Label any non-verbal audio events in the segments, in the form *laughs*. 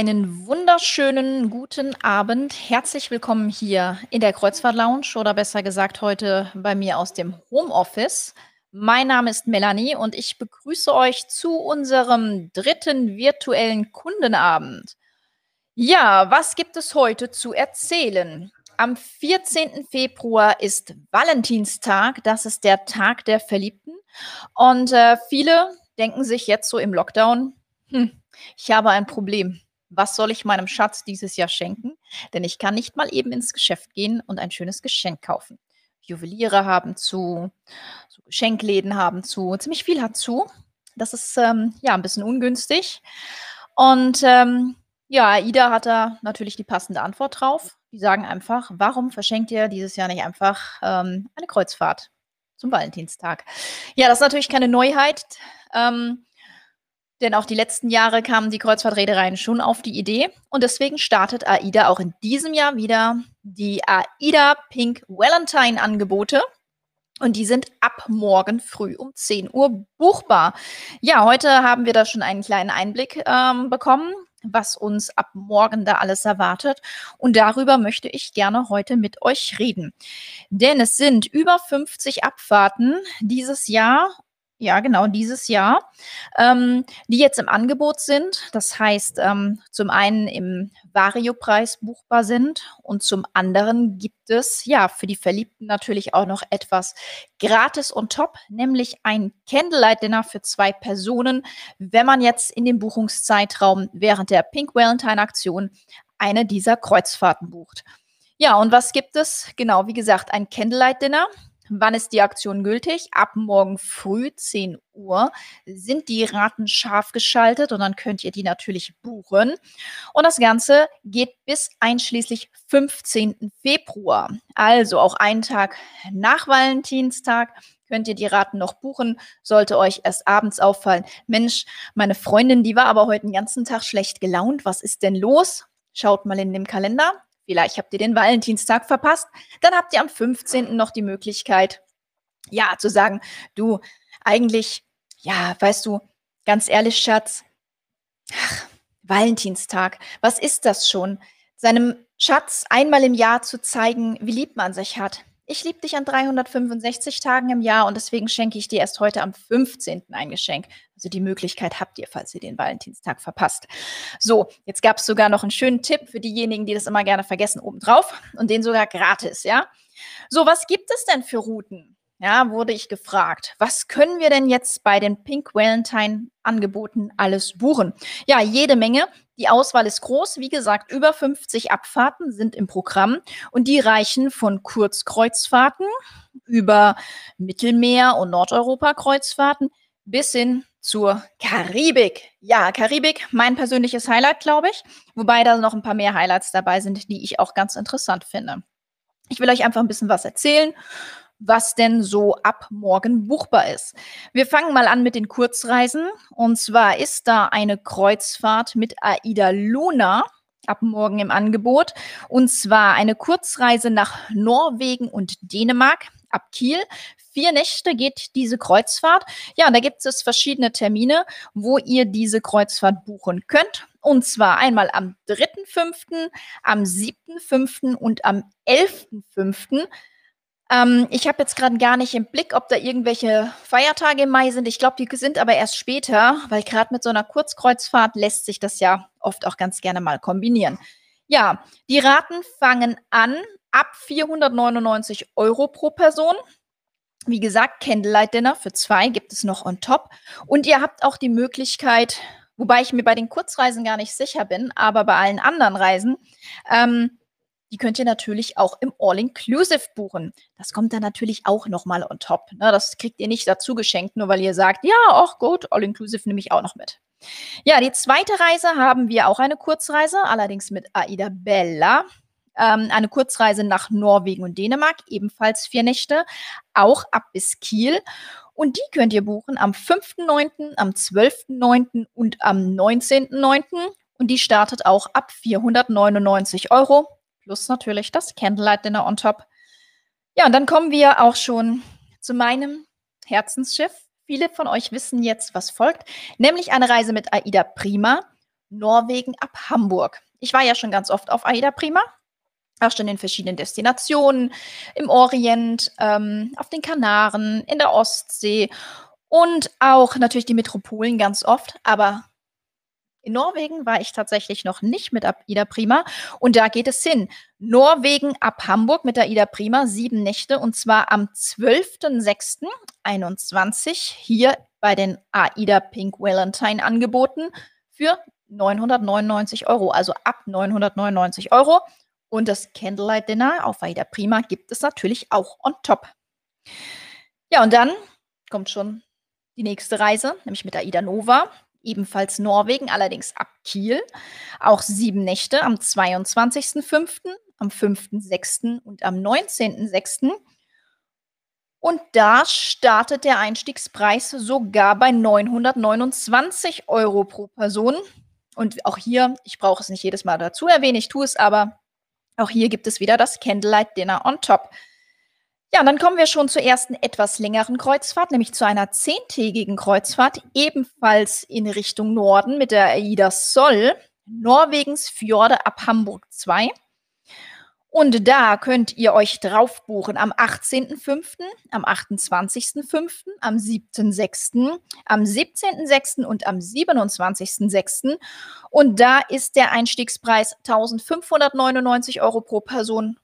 Einen wunderschönen guten Abend. Herzlich willkommen hier in der Kreuzfahrt Lounge oder besser gesagt heute bei mir aus dem Homeoffice. Mein Name ist Melanie und ich begrüße euch zu unserem dritten virtuellen Kundenabend. Ja, was gibt es heute zu erzählen? Am 14. Februar ist Valentinstag. Das ist der Tag der Verliebten. Und äh, viele denken sich jetzt so im Lockdown, hm, ich habe ein Problem. Was soll ich meinem Schatz dieses Jahr schenken? Denn ich kann nicht mal eben ins Geschäft gehen und ein schönes Geschenk kaufen. Juweliere haben zu, so Geschenkläden haben zu, ziemlich viel hat zu. Das ist ähm, ja ein bisschen ungünstig. Und ähm, ja, AIDA hat da natürlich die passende Antwort drauf. Die sagen einfach, warum verschenkt ihr dieses Jahr nicht einfach ähm, eine Kreuzfahrt zum Valentinstag? Ja, das ist natürlich keine Neuheit. Ähm, denn auch die letzten Jahre kamen die Kreuzfahrtreedereien schon auf die Idee. Und deswegen startet AIDA auch in diesem Jahr wieder die AIDA Pink Valentine Angebote. Und die sind ab morgen früh um 10 Uhr buchbar. Ja, heute haben wir da schon einen kleinen Einblick ähm, bekommen, was uns ab morgen da alles erwartet. Und darüber möchte ich gerne heute mit euch reden. Denn es sind über 50 Abfahrten dieses Jahr ja, genau, dieses Jahr, ähm, die jetzt im Angebot sind. Das heißt, ähm, zum einen im Vario-Preis buchbar sind und zum anderen gibt es ja für die Verliebten natürlich auch noch etwas gratis on top, nämlich ein Candlelight-Dinner für zwei Personen, wenn man jetzt in dem Buchungszeitraum während der Pink Valentine-Aktion eine dieser Kreuzfahrten bucht. Ja, und was gibt es? Genau, wie gesagt, ein Candlelight-Dinner. Wann ist die Aktion gültig? Ab morgen früh 10 Uhr sind die Raten scharf geschaltet und dann könnt ihr die natürlich buchen. Und das Ganze geht bis einschließlich 15. Februar. Also auch einen Tag nach Valentinstag könnt ihr die Raten noch buchen. Sollte euch erst abends auffallen, Mensch, meine Freundin, die war aber heute den ganzen Tag schlecht gelaunt. Was ist denn los? Schaut mal in dem Kalender. Vielleicht habt ihr den Valentinstag verpasst. Dann habt ihr am 15. noch die Möglichkeit, ja, zu sagen, du, eigentlich, ja, weißt du, ganz ehrlich, Schatz, ach, Valentinstag, was ist das schon? Seinem Schatz einmal im Jahr zu zeigen, wie lieb man sich hat ich liebe dich an 365 Tagen im Jahr und deswegen schenke ich dir erst heute am 15. ein Geschenk. Also die Möglichkeit habt ihr, falls ihr den Valentinstag verpasst. So, jetzt gab es sogar noch einen schönen Tipp für diejenigen, die das immer gerne vergessen, obendrauf und den sogar gratis, ja. So, was gibt es denn für Routen? Ja, wurde ich gefragt, was können wir denn jetzt bei den Pink Valentine Angeboten alles buchen? Ja, jede Menge. Die Auswahl ist groß. Wie gesagt, über 50 Abfahrten sind im Programm und die reichen von Kurzkreuzfahrten über Mittelmeer- und Nordeuropa-Kreuzfahrten bis hin zur Karibik. Ja, Karibik, mein persönliches Highlight, glaube ich. Wobei da noch ein paar mehr Highlights dabei sind, die ich auch ganz interessant finde. Ich will euch einfach ein bisschen was erzählen was denn so ab morgen buchbar ist. Wir fangen mal an mit den Kurzreisen. Und zwar ist da eine Kreuzfahrt mit Aida Luna ab morgen im Angebot. Und zwar eine Kurzreise nach Norwegen und Dänemark ab Kiel. Vier Nächte geht diese Kreuzfahrt. Ja, da gibt es verschiedene Termine, wo ihr diese Kreuzfahrt buchen könnt. Und zwar einmal am 3.5., am 7.5. und am 11.5. Ähm, ich habe jetzt gerade gar nicht im Blick, ob da irgendwelche Feiertage im Mai sind. Ich glaube, die sind aber erst später, weil gerade mit so einer Kurzkreuzfahrt lässt sich das ja oft auch ganz gerne mal kombinieren. Ja, die Raten fangen an ab 499 Euro pro Person. Wie gesagt, Candlelight Dinner für zwei gibt es noch on top. Und ihr habt auch die Möglichkeit, wobei ich mir bei den Kurzreisen gar nicht sicher bin, aber bei allen anderen Reisen, ähm, die könnt ihr natürlich auch im All-Inclusive buchen. Das kommt dann natürlich auch nochmal on top. Ne? Das kriegt ihr nicht dazu geschenkt, nur weil ihr sagt, ja, ach gut, All-Inclusive nehme ich auch noch mit. Ja, die zweite Reise haben wir auch eine Kurzreise, allerdings mit Aida Bella. Ähm, eine Kurzreise nach Norwegen und Dänemark, ebenfalls vier Nächte, auch ab bis Kiel. Und die könnt ihr buchen am 5.9., am 12.9. und am 19.9. Und die startet auch ab 499 Euro plus natürlich das Candlelight Dinner on top. Ja, und dann kommen wir auch schon zu meinem Herzensschiff. Viele von euch wissen jetzt, was folgt, nämlich eine Reise mit Aida Prima. Norwegen ab Hamburg. Ich war ja schon ganz oft auf Aida Prima, auch schon in verschiedenen Destinationen, im Orient, ähm, auf den Kanaren, in der Ostsee und auch natürlich die Metropolen ganz oft. Aber in Norwegen war ich tatsächlich noch nicht mit Ida Prima und da geht es hin. Norwegen ab Hamburg mit der Ida Prima, sieben Nächte und zwar am 12.06.21 hier bei den AIDA Pink Valentine angeboten für 999 Euro, also ab 999 Euro. Und das Candlelight Dinner auf AIDA Prima gibt es natürlich auch on top. Ja, und dann kommt schon die nächste Reise, nämlich mit AIDA Nova ebenfalls Norwegen, allerdings ab Kiel. Auch sieben Nächte am 22.05., am 5.06. und am 19.06. Und da startet der Einstiegspreis sogar bei 929 Euro pro Person. Und auch hier, ich brauche es nicht jedes Mal dazu erwähnen, ich tue es aber, auch hier gibt es wieder das Candlelight Dinner on top. Ja, und dann kommen wir schon zur ersten etwas längeren Kreuzfahrt, nämlich zu einer zehntägigen Kreuzfahrt, ebenfalls in Richtung Norden mit der AIDA Sol, Norwegens Fjorde ab Hamburg 2. Und da könnt ihr euch drauf buchen am 18.05., am 28.05., am 7.06., am 17.06. und am 27.06. Und da ist der Einstiegspreis 1599 Euro pro Person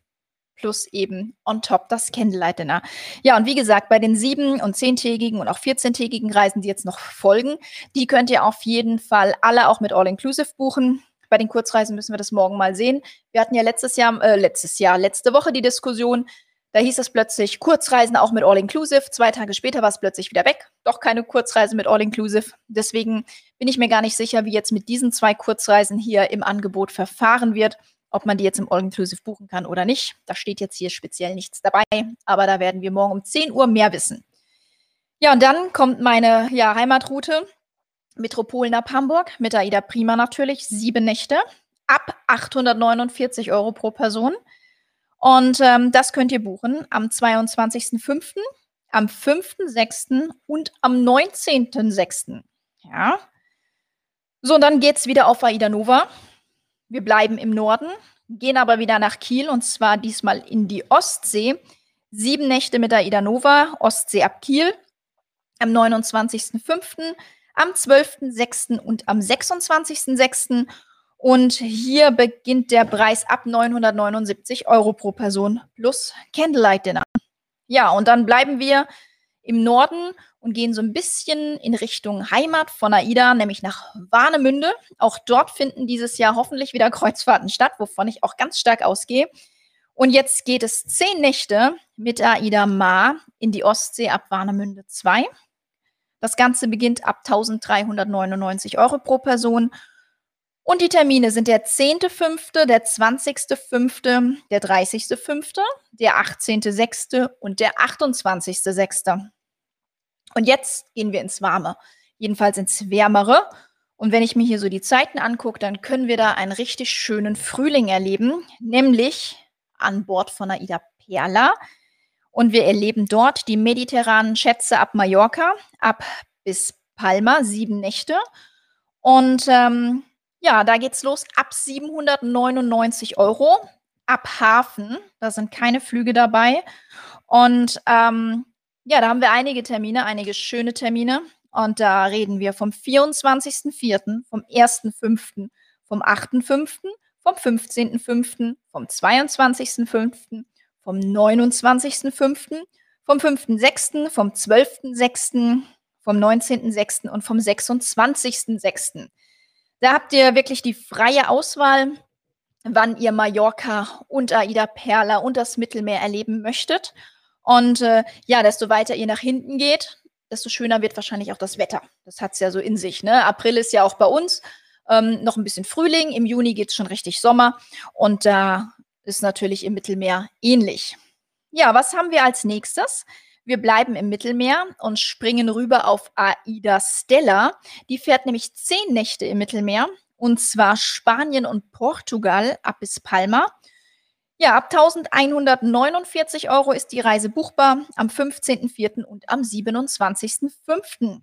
plus eben on top das Candlelight Dinner. Ja, und wie gesagt, bei den sieben- und zehntägigen und auch 14-tägigen Reisen, die jetzt noch folgen, die könnt ihr auf jeden Fall alle auch mit All-Inclusive buchen. Bei den Kurzreisen müssen wir das morgen mal sehen. Wir hatten ja letztes Jahr, äh, letztes Jahr, letzte Woche die Diskussion. Da hieß es plötzlich Kurzreisen auch mit All-Inclusive. Zwei Tage später war es plötzlich wieder weg. Doch keine Kurzreise mit All-Inclusive. Deswegen bin ich mir gar nicht sicher, wie jetzt mit diesen zwei Kurzreisen hier im Angebot verfahren wird ob man die jetzt im All-Inclusive buchen kann oder nicht. Da steht jetzt hier speziell nichts dabei, aber da werden wir morgen um 10 Uhr mehr wissen. Ja, und dann kommt meine ja, Heimatroute. Metropolen ab Hamburg mit AIDA Prima natürlich, sieben Nächte, ab 849 Euro pro Person. Und ähm, das könnt ihr buchen am 22.05., am 5.06. und am 19.06. Ja. So, und dann geht es wieder auf AIDA Nova. Wir bleiben im Norden, gehen aber wieder nach Kiel und zwar diesmal in die Ostsee. Sieben Nächte mit der Ida Nova, Ostsee ab Kiel, am 29.05., am 12.06. und am 26.06. Und hier beginnt der Preis ab 979 Euro pro Person plus Candlelight Dinner. Ja, und dann bleiben wir im Norden und gehen so ein bisschen in Richtung Heimat von AIDA, nämlich nach Warnemünde. Auch dort finden dieses Jahr hoffentlich wieder *laughs* Kreuzfahrten statt, wovon ich auch ganz stark ausgehe. Und jetzt geht es zehn Nächte mit AIDA Ma in die Ostsee ab Warnemünde 2. Das Ganze beginnt ab 1399 Euro pro Person. Und die Termine sind der 10.5., der 20.5., der 30.5., der 18.6. und der 28.6. Und jetzt gehen wir ins Warme, jedenfalls ins Wärmere. Und wenn ich mir hier so die Zeiten angucke, dann können wir da einen richtig schönen Frühling erleben, nämlich an Bord von Aida Perla. Und wir erleben dort die mediterranen Schätze ab Mallorca, ab bis Palma, sieben Nächte. Und ähm, ja, da geht's los ab 799 Euro, ab Hafen. Da sind keine Flüge dabei. Und ähm, ja, da haben wir einige Termine, einige schöne Termine. Und da reden wir vom 24.04., vom 1.05., vom 8.05., vom 15.05., vom 22.05., vom 29.05., vom 5.06., vom 12.06., vom 19.06. und vom 26.06. Da habt ihr wirklich die freie Auswahl, wann ihr Mallorca und Aida Perla und das Mittelmeer erleben möchtet. Und äh, ja, desto weiter ihr nach hinten geht, desto schöner wird wahrscheinlich auch das Wetter. Das hat es ja so in sich. Ne? April ist ja auch bei uns ähm, noch ein bisschen Frühling. Im Juni geht es schon richtig Sommer. Und da ist natürlich im Mittelmeer ähnlich. Ja, was haben wir als nächstes? Wir bleiben im Mittelmeer und springen rüber auf Aida Stella. Die fährt nämlich zehn Nächte im Mittelmeer. Und zwar Spanien und Portugal ab bis Palma. Ja, ab 1149 Euro ist die Reise buchbar am 15.04. und am 27.05.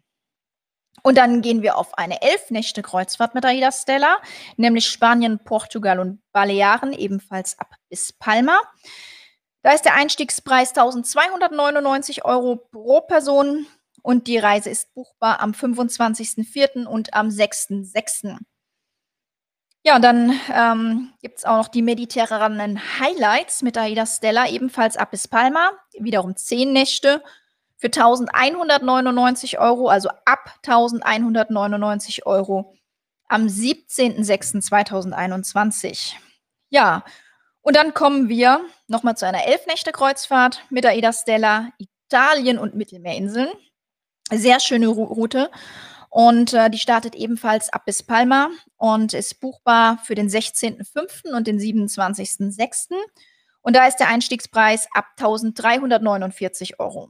Und dann gehen wir auf eine elf Nächte Kreuzfahrt mit AIDA Stella, nämlich Spanien, Portugal und Balearen, ebenfalls ab bis Palma. Da ist der Einstiegspreis 1299 Euro pro Person und die Reise ist buchbar am 25.04. und am 6.06. Ja, und dann ähm, gibt es auch noch die mediterranen Highlights mit AIDA Stella, ebenfalls ab bis Palma, wiederum zehn Nächte für 1199 Euro, also ab 1199 Euro am 17.06.2021. Ja, und dann kommen wir nochmal zu einer Elfnächte-Kreuzfahrt mit AIDA Stella, Italien und Mittelmeerinseln. Sehr schöne Route. Und äh, die startet ebenfalls ab bis Palma und ist buchbar für den 16.05. und den 27.06. Und da ist der Einstiegspreis ab 1349 Euro.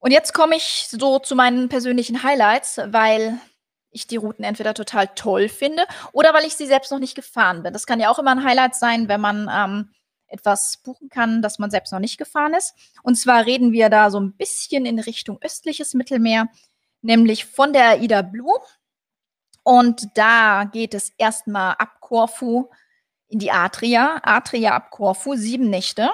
Und jetzt komme ich so zu meinen persönlichen Highlights, weil ich die Routen entweder total toll finde oder weil ich sie selbst noch nicht gefahren bin. Das kann ja auch immer ein Highlight sein, wenn man ähm, etwas buchen kann, das man selbst noch nicht gefahren ist. Und zwar reden wir da so ein bisschen in Richtung östliches Mittelmeer, nämlich von der Ida Blue. Und da geht es erstmal ab Korfu in die Adria. Adria ab Korfu, sieben Nächte.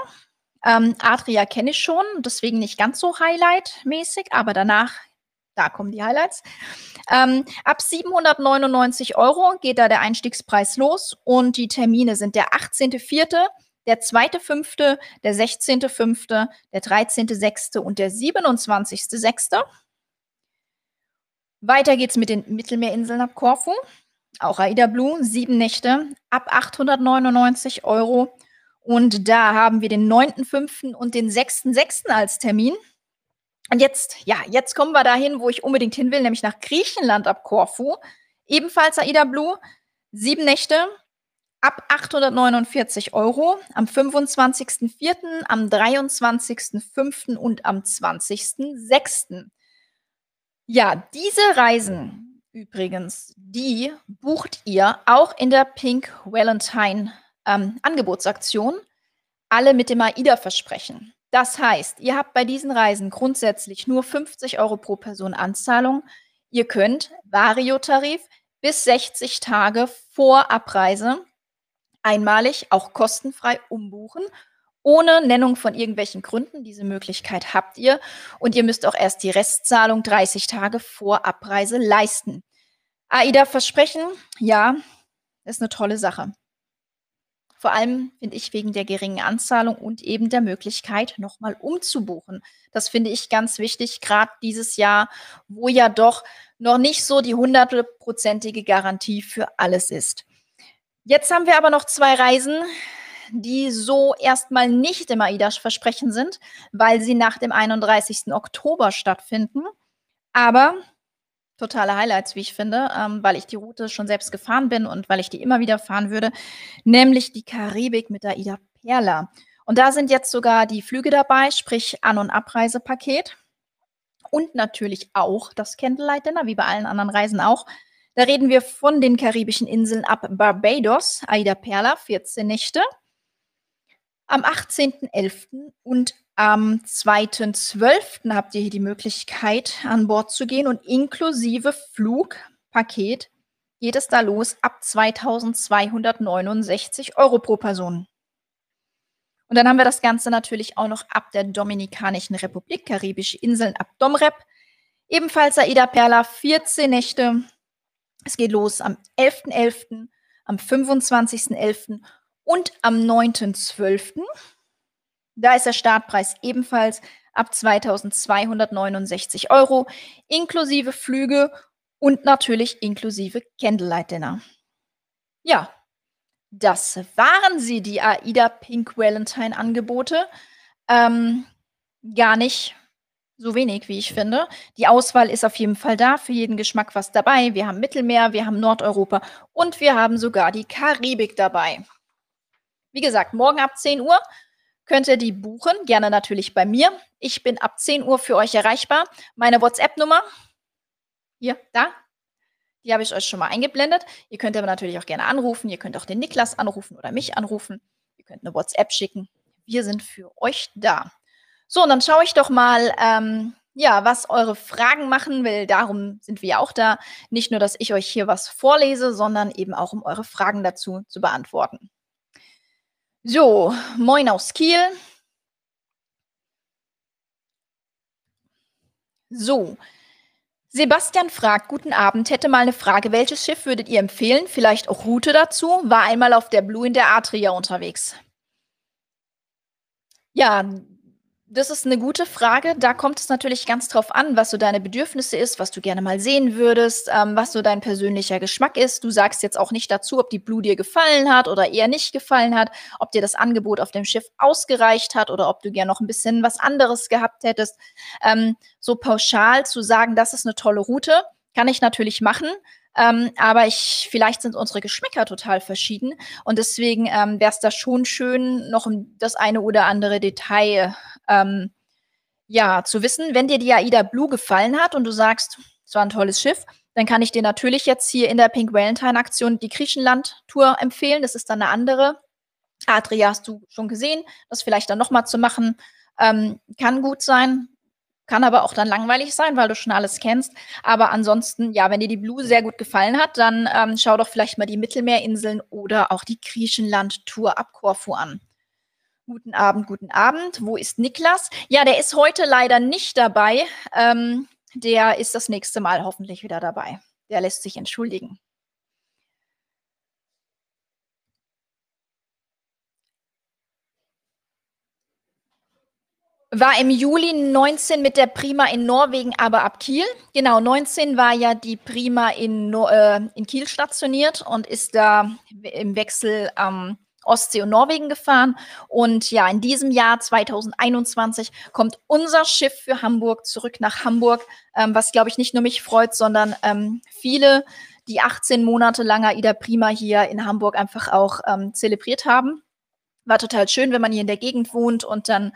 Ähm, Adria kenne ich schon, deswegen nicht ganz so Highlight-mäßig, aber danach, da kommen die Highlights. Ähm, ab 799 Euro geht da der Einstiegspreis los und die Termine sind der 18.04., der 2.05., der 16.05., der 13.06. und der 27.06. Weiter geht's mit den Mittelmeerinseln ab Korfu. Auch Aida Blue, sieben Nächte, ab 899 Euro. Und da haben wir den 9.5. und den 6.6. als Termin. Und jetzt, ja, jetzt kommen wir dahin, wo ich unbedingt hin will, nämlich nach Griechenland ab Korfu. Ebenfalls Aida Blue, sieben Nächte, ab 849 Euro am 25.04., am 23.05. und am 20.06. Ja, diese Reisen übrigens, die bucht ihr auch in der Pink Valentine ähm, Angebotsaktion alle mit dem AIDA-Versprechen. Das heißt, ihr habt bei diesen Reisen grundsätzlich nur 50 Euro pro Person Anzahlung. Ihr könnt Vario-Tarif bis 60 Tage vor Abreise einmalig auch kostenfrei umbuchen, ohne Nennung von irgendwelchen Gründen. Diese Möglichkeit habt ihr. Und ihr müsst auch erst die Restzahlung 30 Tage vor Abreise leisten. AIDA-Versprechen, ja, ist eine tolle Sache. Vor allem finde ich wegen der geringen Anzahlung und eben der Möglichkeit, nochmal umzubuchen. Das finde ich ganz wichtig, gerade dieses Jahr, wo ja doch noch nicht so die hundertprozentige Garantie für alles ist. Jetzt haben wir aber noch zwei Reisen, die so erstmal nicht im AIDA-Versprechen sind, weil sie nach dem 31. Oktober stattfinden. Aber totale Highlights, wie ich finde, ähm, weil ich die Route schon selbst gefahren bin und weil ich die immer wieder fahren würde, nämlich die Karibik mit der Ida Perla. Und da sind jetzt sogar die Flüge dabei, sprich An- und Abreisepaket. Und natürlich auch das Candlelight Dinner, wie bei allen anderen Reisen auch. Da reden wir von den karibischen Inseln ab Barbados, Aida Perla, 14 Nächte. Am 18.11. und am 2.12. habt ihr hier die Möglichkeit, an Bord zu gehen und inklusive Flugpaket geht es da los ab 2269 Euro pro Person. Und dann haben wir das Ganze natürlich auch noch ab der Dominikanischen Republik, Karibische Inseln ab Domrep. Ebenfalls Aida Perla, 14 Nächte. Es geht los am 11.11., .11., am 25.11. und am 9.12. Da ist der Startpreis ebenfalls ab 2269 Euro, inklusive Flüge und natürlich inklusive Candlelight Dinner. Ja, das waren sie, die AIDA Pink Valentine Angebote. Ähm, gar nicht so wenig, wie ich finde. Die Auswahl ist auf jeden Fall da, für jeden Geschmack was dabei. Wir haben Mittelmeer, wir haben Nordeuropa und wir haben sogar die Karibik dabei. Wie gesagt, morgen ab 10 Uhr könnt ihr die buchen, gerne natürlich bei mir. Ich bin ab 10 Uhr für euch erreichbar. Meine WhatsApp-Nummer, hier, da, die habe ich euch schon mal eingeblendet. Ihr könnt aber natürlich auch gerne anrufen. Ihr könnt auch den Niklas anrufen oder mich anrufen. Ihr könnt eine WhatsApp schicken. Wir sind für euch da. So, und dann schaue ich doch mal, ähm, ja, was eure Fragen machen will. Darum sind wir auch da. Nicht nur, dass ich euch hier was vorlese, sondern eben auch, um eure Fragen dazu zu beantworten. So, moin aus Kiel. So, Sebastian fragt, guten Abend, hätte mal eine Frage. Welches Schiff würdet ihr empfehlen? Vielleicht auch Route dazu? War einmal auf der Blue in der Adria unterwegs. Ja, das ist eine gute Frage. Da kommt es natürlich ganz drauf an, was so deine Bedürfnisse ist, was du gerne mal sehen würdest, ähm, was so dein persönlicher Geschmack ist. Du sagst jetzt auch nicht dazu, ob die Blue dir gefallen hat oder eher nicht gefallen hat, ob dir das Angebot auf dem Schiff ausgereicht hat oder ob du gerne noch ein bisschen was anderes gehabt hättest. Ähm, so pauschal zu sagen, das ist eine tolle Route, kann ich natürlich machen. Ähm, aber ich, vielleicht sind unsere Geschmäcker total verschieden. Und deswegen ähm, wäre es da schon schön, noch das eine oder andere Detail ähm, ja, zu wissen. Wenn dir die AIDA Blue gefallen hat und du sagst, es war ein tolles Schiff, dann kann ich dir natürlich jetzt hier in der Pink Valentine Aktion die Griechenland-Tour empfehlen. Das ist dann eine andere. Adria hast du schon gesehen. Das vielleicht dann nochmal zu machen, ähm, kann gut sein. Kann aber auch dann langweilig sein, weil du schon alles kennst. Aber ansonsten, ja, wenn dir die Blue sehr gut gefallen hat, dann ähm, schau doch vielleicht mal die Mittelmeerinseln oder auch die Griechenland-Tour ab Korfu an. Guten Abend, guten Abend. Wo ist Niklas? Ja, der ist heute leider nicht dabei. Ähm, der ist das nächste Mal hoffentlich wieder dabei. Der lässt sich entschuldigen. War im Juli 19 mit der Prima in Norwegen, aber ab Kiel. Genau, 19 war ja die Prima in, äh, in Kiel stationiert und ist da im Wechsel ähm, Ostsee und Norwegen gefahren. Und ja, in diesem Jahr 2021 kommt unser Schiff für Hamburg zurück nach Hamburg, ähm, was, glaube ich, nicht nur mich freut, sondern ähm, viele, die 18 Monate langer Ida Prima hier in Hamburg einfach auch ähm, zelebriert haben. War total schön, wenn man hier in der Gegend wohnt und dann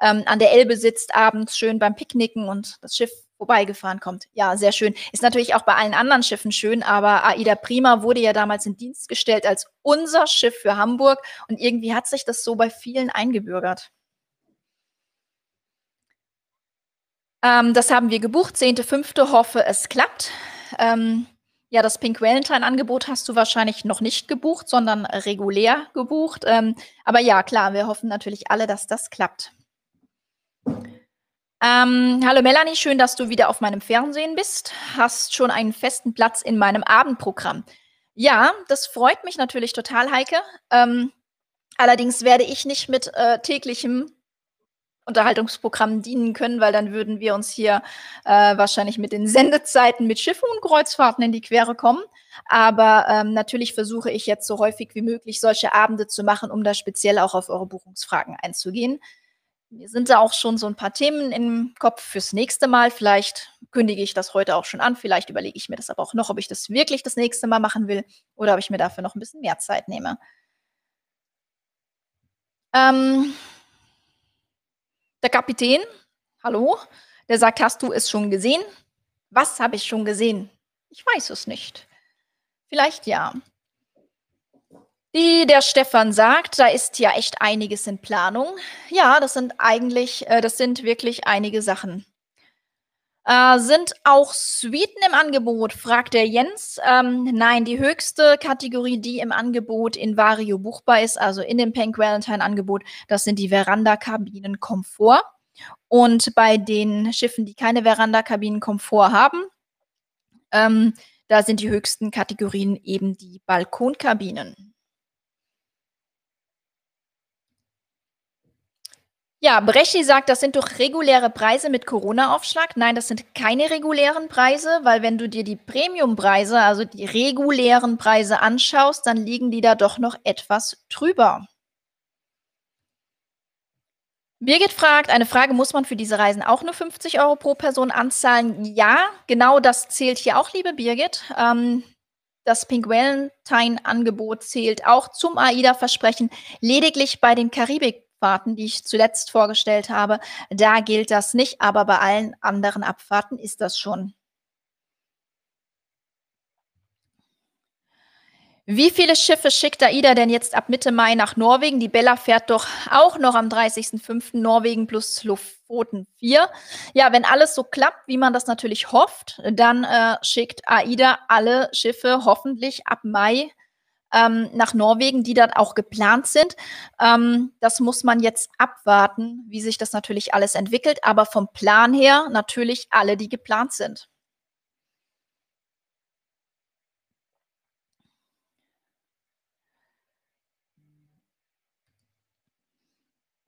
ähm, an der Elbe sitzt, abends schön beim Picknicken und das Schiff vorbeigefahren kommt. Ja, sehr schön. Ist natürlich auch bei allen anderen Schiffen schön, aber Aida Prima wurde ja damals in Dienst gestellt als unser Schiff für Hamburg und irgendwie hat sich das so bei vielen eingebürgert. Ähm, das haben wir gebucht, 10.5. Hoffe, es klappt. Ähm, ja, das Pink Valentine-Angebot hast du wahrscheinlich noch nicht gebucht, sondern regulär gebucht. Ähm, aber ja, klar, wir hoffen natürlich alle, dass das klappt. Ähm, hallo Melanie, schön, dass du wieder auf meinem Fernsehen bist. Hast schon einen festen Platz in meinem Abendprogramm. Ja, das freut mich natürlich total, Heike. Ähm, allerdings werde ich nicht mit äh, täglichem Unterhaltungsprogramm dienen können, weil dann würden wir uns hier äh, wahrscheinlich mit den Sendezeiten mit Schiffen und Kreuzfahrten in die Quere kommen. Aber ähm, natürlich versuche ich jetzt so häufig wie möglich solche Abende zu machen, um da speziell auch auf eure Buchungsfragen einzugehen. Mir sind da auch schon so ein paar Themen im Kopf fürs nächste Mal. Vielleicht kündige ich das heute auch schon an. Vielleicht überlege ich mir das aber auch noch, ob ich das wirklich das nächste Mal machen will oder ob ich mir dafür noch ein bisschen mehr Zeit nehme. Ähm, der Kapitän, hallo, der sagt, hast du es schon gesehen? Was habe ich schon gesehen? Ich weiß es nicht. Vielleicht ja. Wie der Stefan sagt, da ist ja echt einiges in Planung. Ja, das sind eigentlich, äh, das sind wirklich einige Sachen. Äh, sind auch Suiten im Angebot, fragt der Jens. Ähm, nein, die höchste Kategorie, die im Angebot in Vario buchbar ist, also in dem Pink Valentine Angebot, das sind die Veranda-Kabinen Komfort. Und bei den Schiffen, die keine Veranda-Kabinen Komfort haben, ähm, da sind die höchsten Kategorien eben die Balkonkabinen. Ja, Breschi sagt, das sind doch reguläre Preise mit Corona-Aufschlag. Nein, das sind keine regulären Preise, weil wenn du dir die Premium-Preise, also die regulären Preise anschaust, dann liegen die da doch noch etwas drüber. Birgit fragt, eine Frage, muss man für diese Reisen auch nur 50 Euro pro Person anzahlen? Ja, genau das zählt hier auch, liebe Birgit. Ähm, das Pink Valentine-Angebot zählt auch zum AIDA-Versprechen. Lediglich bei den Karibik Abfahrten, die ich zuletzt vorgestellt habe, da gilt das nicht, aber bei allen anderen Abfahrten ist das schon. Wie viele Schiffe schickt AIDA denn jetzt ab Mitte Mai nach Norwegen? Die Bella fährt doch auch noch am 30.05. Norwegen plus Quoten 4. Ja, wenn alles so klappt, wie man das natürlich hofft, dann äh, schickt AIDA alle Schiffe hoffentlich ab Mai ähm, nach Norwegen, die dann auch geplant sind. Ähm, das muss man jetzt abwarten, wie sich das natürlich alles entwickelt. Aber vom Plan her natürlich alle, die geplant sind.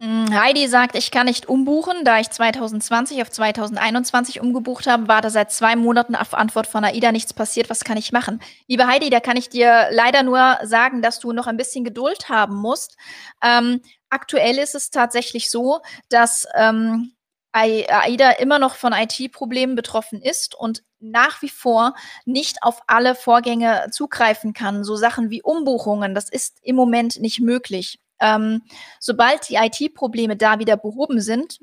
Heidi sagt, ich kann nicht umbuchen, da ich 2020 auf 2021 umgebucht habe, war da seit zwei Monaten auf Antwort von AIDA nichts passiert. Was kann ich machen? Liebe Heidi, da kann ich dir leider nur sagen, dass du noch ein bisschen Geduld haben musst. Ähm, aktuell ist es tatsächlich so, dass ähm, AIDA immer noch von IT-Problemen betroffen ist und nach wie vor nicht auf alle Vorgänge zugreifen kann. So Sachen wie Umbuchungen, das ist im Moment nicht möglich. Ähm, sobald die IT-Probleme da wieder behoben sind,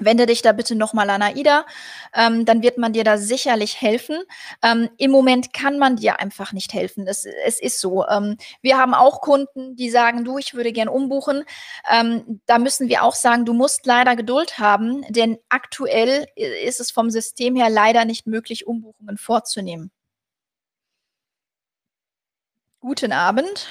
wende dich da bitte nochmal an AIDA, ähm, dann wird man dir da sicherlich helfen. Ähm, Im Moment kann man dir einfach nicht helfen. Es, es ist so. Ähm, wir haben auch Kunden, die sagen, du, ich würde gern umbuchen. Ähm, da müssen wir auch sagen, du musst leider Geduld haben, denn aktuell ist es vom System her leider nicht möglich, Umbuchungen vorzunehmen. Guten Abend.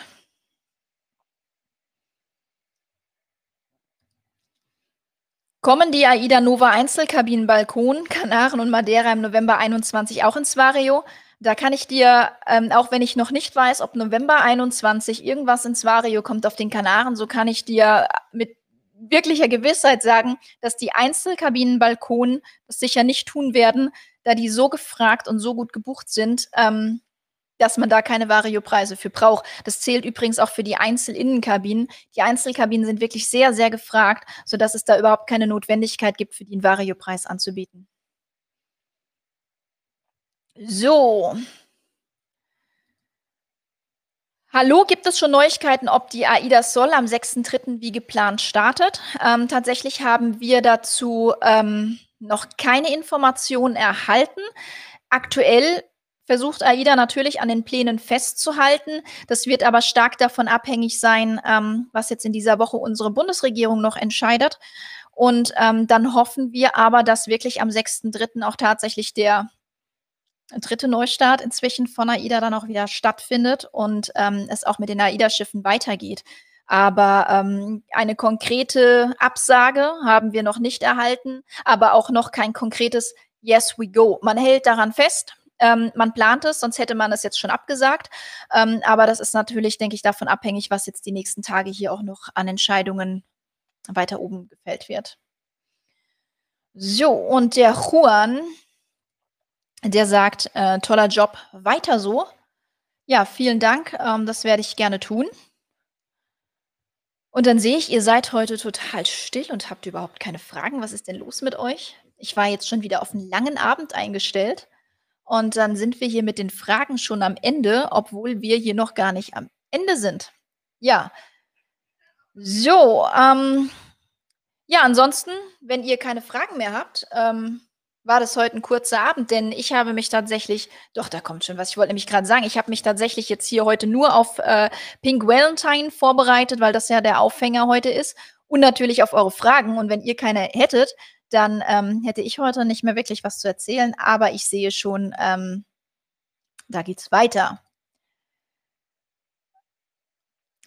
Kommen die AIDA Nova Einzelkabinen Balkon, Kanaren und Madeira im November 21 auch ins Vario? Da kann ich dir, ähm, auch wenn ich noch nicht weiß, ob November 21 irgendwas ins Vario kommt auf den Kanaren, so kann ich dir mit wirklicher Gewissheit sagen, dass die Einzelkabinen Balkon das sicher nicht tun werden, da die so gefragt und so gut gebucht sind, ähm, dass man da keine Variopreise für braucht. Das zählt übrigens auch für die Einzelinnenkabinen. Die Einzelkabinen sind wirklich sehr, sehr gefragt, sodass es da überhaupt keine Notwendigkeit gibt, für einen Variopreis anzubieten. So. Hallo, gibt es schon Neuigkeiten, ob die AIDA Sol am 6.3. wie geplant startet? Ähm, tatsächlich haben wir dazu ähm, noch keine Informationen erhalten. Aktuell versucht AIDA natürlich an den Plänen festzuhalten. Das wird aber stark davon abhängig sein, ähm, was jetzt in dieser Woche unsere Bundesregierung noch entscheidet. Und ähm, dann hoffen wir aber, dass wirklich am 6.3. auch tatsächlich der dritte Neustart inzwischen von AIDA dann auch wieder stattfindet und ähm, es auch mit den AIDA-Schiffen weitergeht. Aber ähm, eine konkrete Absage haben wir noch nicht erhalten, aber auch noch kein konkretes Yes, we go. Man hält daran fest, ähm, man plant es, sonst hätte man es jetzt schon abgesagt. Ähm, aber das ist natürlich, denke ich, davon abhängig, was jetzt die nächsten Tage hier auch noch an Entscheidungen weiter oben gefällt wird. So, und der Juan, der sagt, äh, toller Job, weiter so. Ja, vielen Dank, ähm, das werde ich gerne tun. Und dann sehe ich, ihr seid heute total still und habt überhaupt keine Fragen. Was ist denn los mit euch? Ich war jetzt schon wieder auf einen langen Abend eingestellt. Und dann sind wir hier mit den Fragen schon am Ende, obwohl wir hier noch gar nicht am Ende sind. Ja. So, ähm, ja, ansonsten, wenn ihr keine Fragen mehr habt, ähm, war das heute ein kurzer Abend, denn ich habe mich tatsächlich, doch, da kommt schon was, ich wollte nämlich gerade sagen, ich habe mich tatsächlich jetzt hier heute nur auf äh, Pink Valentine vorbereitet, weil das ja der Aufhänger heute ist und natürlich auf eure Fragen. Und wenn ihr keine hättet, dann ähm, hätte ich heute nicht mehr wirklich was zu erzählen, aber ich sehe schon, ähm, da geht's weiter.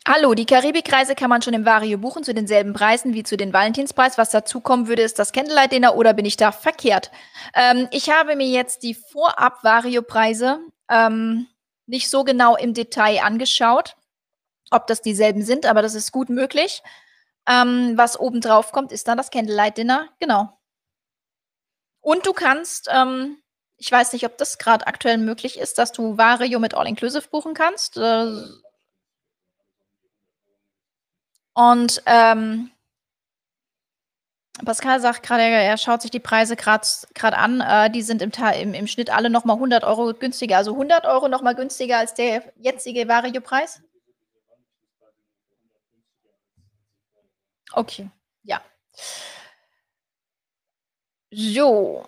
Hallo, die Karibikreise kann man schon im Vario buchen zu denselben Preisen wie zu den Valentinspreis. Was dazukommen würde, ist das Candlelight Dinner oder bin ich da verkehrt? Ähm, ich habe mir jetzt die Vorab-Vario-Preise ähm, nicht so genau im Detail angeschaut, ob das dieselben sind, aber das ist gut möglich. Ähm, was oben drauf kommt, ist dann das Candlelight Dinner. Genau. Und du kannst, ähm, ich weiß nicht, ob das gerade aktuell möglich ist, dass du Vario mit All-Inclusive buchen kannst. Äh, und ähm, Pascal sagt gerade, er schaut sich die Preise gerade an. Äh, die sind im, im, im Schnitt alle nochmal 100 Euro günstiger. Also 100 Euro nochmal günstiger als der jetzige Vario-Preis? Okay, ja. So.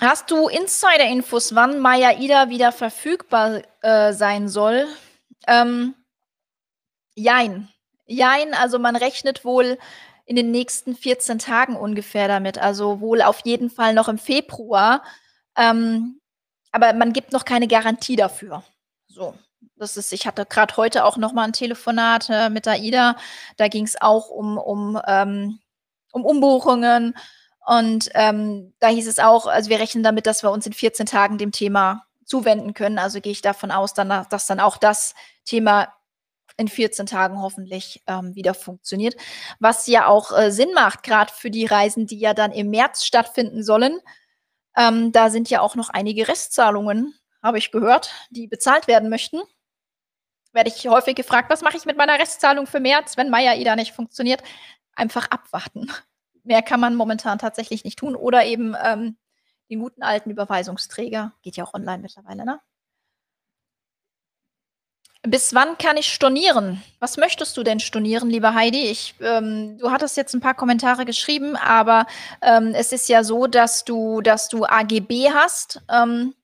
Hast du Insider-Infos, wann Maya Ida wieder verfügbar äh, sein soll? Ähm, jein. Jein, also man rechnet wohl in den nächsten 14 Tagen ungefähr damit, also wohl auf jeden Fall noch im Februar. Ähm, aber man gibt noch keine Garantie dafür. So, das ist ich hatte grad heute auch noch mal 'n Telefonat, äh, mit AIDA. Da ging's auch um um, ähm um Umbuchungen und, ähm, da hieß es auch also, wir rechnen damit, dass wir uns in 14 Tagen dem Thema zuwenden können. Also, gehe ich davon aus, danach dass dann auch das Thema in 14 Tagen hoffentlich, ähm, wieder funktioniert. Was ja auch, äh, Sinn macht, grad für die Reisen, die ja dann im März stattfinden sollen. Ähm, da sind ja auch noch einige Restzahlungen, habe ich gehört, die bezahlt werden möchten. Werde ich häufig gefragt: „Was mache ich mit meiner Restzahlung für März, wenn MyAIDA nicht funktioniert?“ Einfach abwarten. *laughs* Mehr kann man momentan tatsächlich nicht tun oder eben, ähm, den guten alten Überweisungsträger geht ja auch online mittlerweile, ne? Bis wann kann ich stornieren? Was möchtest du denn stornieren, liebe Heidi? Ich ähm, du hattest jetzt 'n paar Kommentare geschrieben, aber, ähm, es ist ja so, dass du dass du AGB hast, ähm,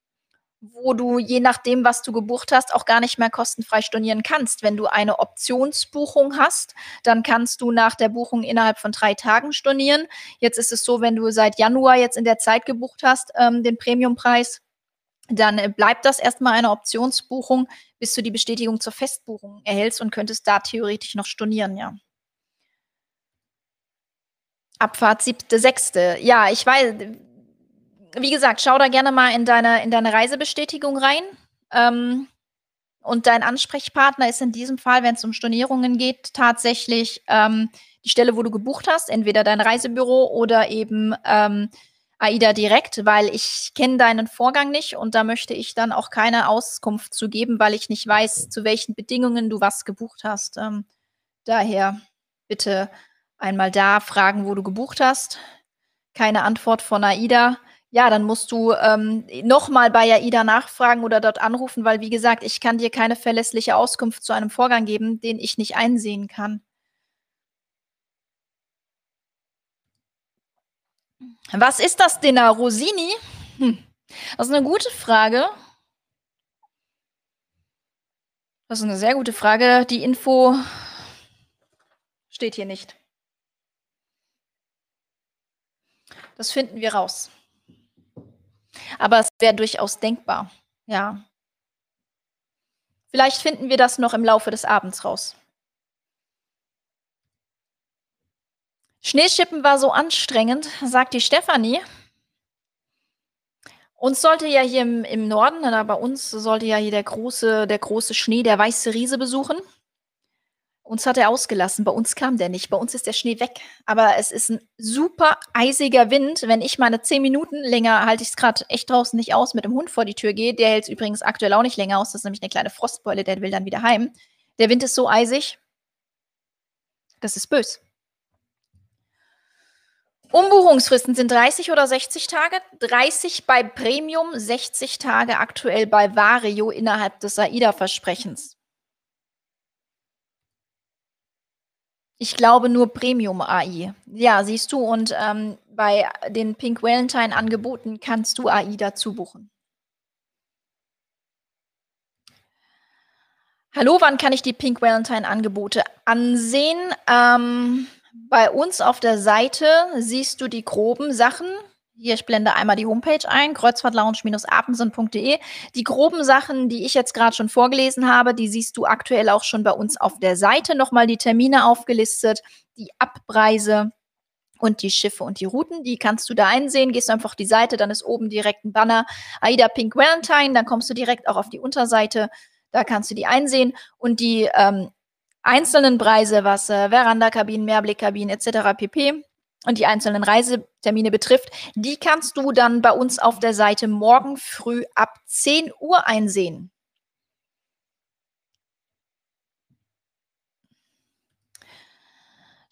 wo du, je nachdem, was du gebucht hast, auch gar nicht mehr kostenfrei stornieren kannst. Wenn du eine Optionsbuchung hast, dann kannst du nach der Buchung innerhalb von 3 Tagen stornieren. Jetzt ist es so, wenn du seit Januar jetzt in der Zeit gebucht hast, ähm, den Premiumpreis, dann, äh, bleibt das erst mal eine Optionsbuchung, bis du die Bestätigung zur Festbuchung erhältst und könntest da theoretisch noch stornieren, ja. Abfahrt 7.6. Ja, ich wei d wie gesagt, schau da gerne mal in deine in deine Reisebestätigung rein. Ähm, und dein Ansprechpartner ist in diesem Fall, wenn's um Stornierungen geht, tatsächlich, ähm, die Stelle, wo du gebucht hast, entweder dein Reisebüro oder eben, ähm, AIDA direkt, weil ich kenne deinen Vorgang nicht und da möchte ich dann auch keine Auskunft zu geben, weil ich nicht weiß, zu welchen Bedingungen du was gebucht hast. Ähm, daher bitte einmal da fragen, wo du gebucht hast. Keine Antwort von AIDA. Ja, dann musst du, ähm, noch mal bei AIDA nachfragen oder dort anrufen, weil wie gesagt, ich kann dir keine verlässliche Auskunft zu einem Vorgang geben, den ich nicht einsehen kann. Was ist das Dinner? Rosini? Hm, das ist 'ne gute Frage. Das ist 'ne sehr gute Frage. Die Info steht hier nicht. Das finden wir raus. Aber es wäre durchaus denkbar, ja. Vielleicht finden wir das noch im Laufe des Abends raus. „Schneeschippen war so anstrengend“, sagt die Stefanie. Uns sollte ja hier im im Norden oder bei uns sollte ja hier der große der große Schnee, der weiße Riese besuchen. Uns hat er ausgelassen, bei uns kam der nicht. Bei uns ist der Schnee weg. Aber es ist 'n super eisiger Wind. Wenn ich meine 10 Minuten länger halte ich's grad echt draußen nicht aus, mit dem Hund vor die Tür gehe. Der hält's übrigens aktuell auch nicht länger aus. Das ist nämlich 'ne kleine Frostbeule, der will dann wieder heim. Der Wind ist so eisig das ist böse. Umbuchungsfristen sind 30 oder 60 Tage. 30 bei Premium, 60 Tage aktuell bei Vario innerhalb des AIDA-Versprechens. Ich glaube nur Premium AI. Ja, siehst du und, ähm, bei den Pink Valentine Angeboten kannst du AI dazu buchen. Hallo, wann kann ich die Pink Valentine Angebote ansehen? Ähm, bei uns auf der Seite siehst du die groben Sachen. Hier, ich blende einmal die Homepage ein, kreuzfahrtlounge-apensen.de. Die groben Sachen, die ich jetzt grad schon vorgelesen habe, die siehst du aktuell auch schon bei uns auf der Seite noch mal die Termine aufgelistet, die Abreise und die Schiffe und die Routen, die kannst du da einsehen. Gehst einfach auf die Seite, dann ist oben direkt 'n Banner AIDA Pink Valentine, dann kommst du direkt auch auf die Unterseite. Da kannst du die einsehen und die, ähm, einzelnen Preise, was, äh, Verandakabinen, Mehrblickkabinen et cetera pp. Und die einzelnen Reisetermine betrifft, die kannst du dann bei uns auf der Seite morgen früh ab 10:00 einsehen.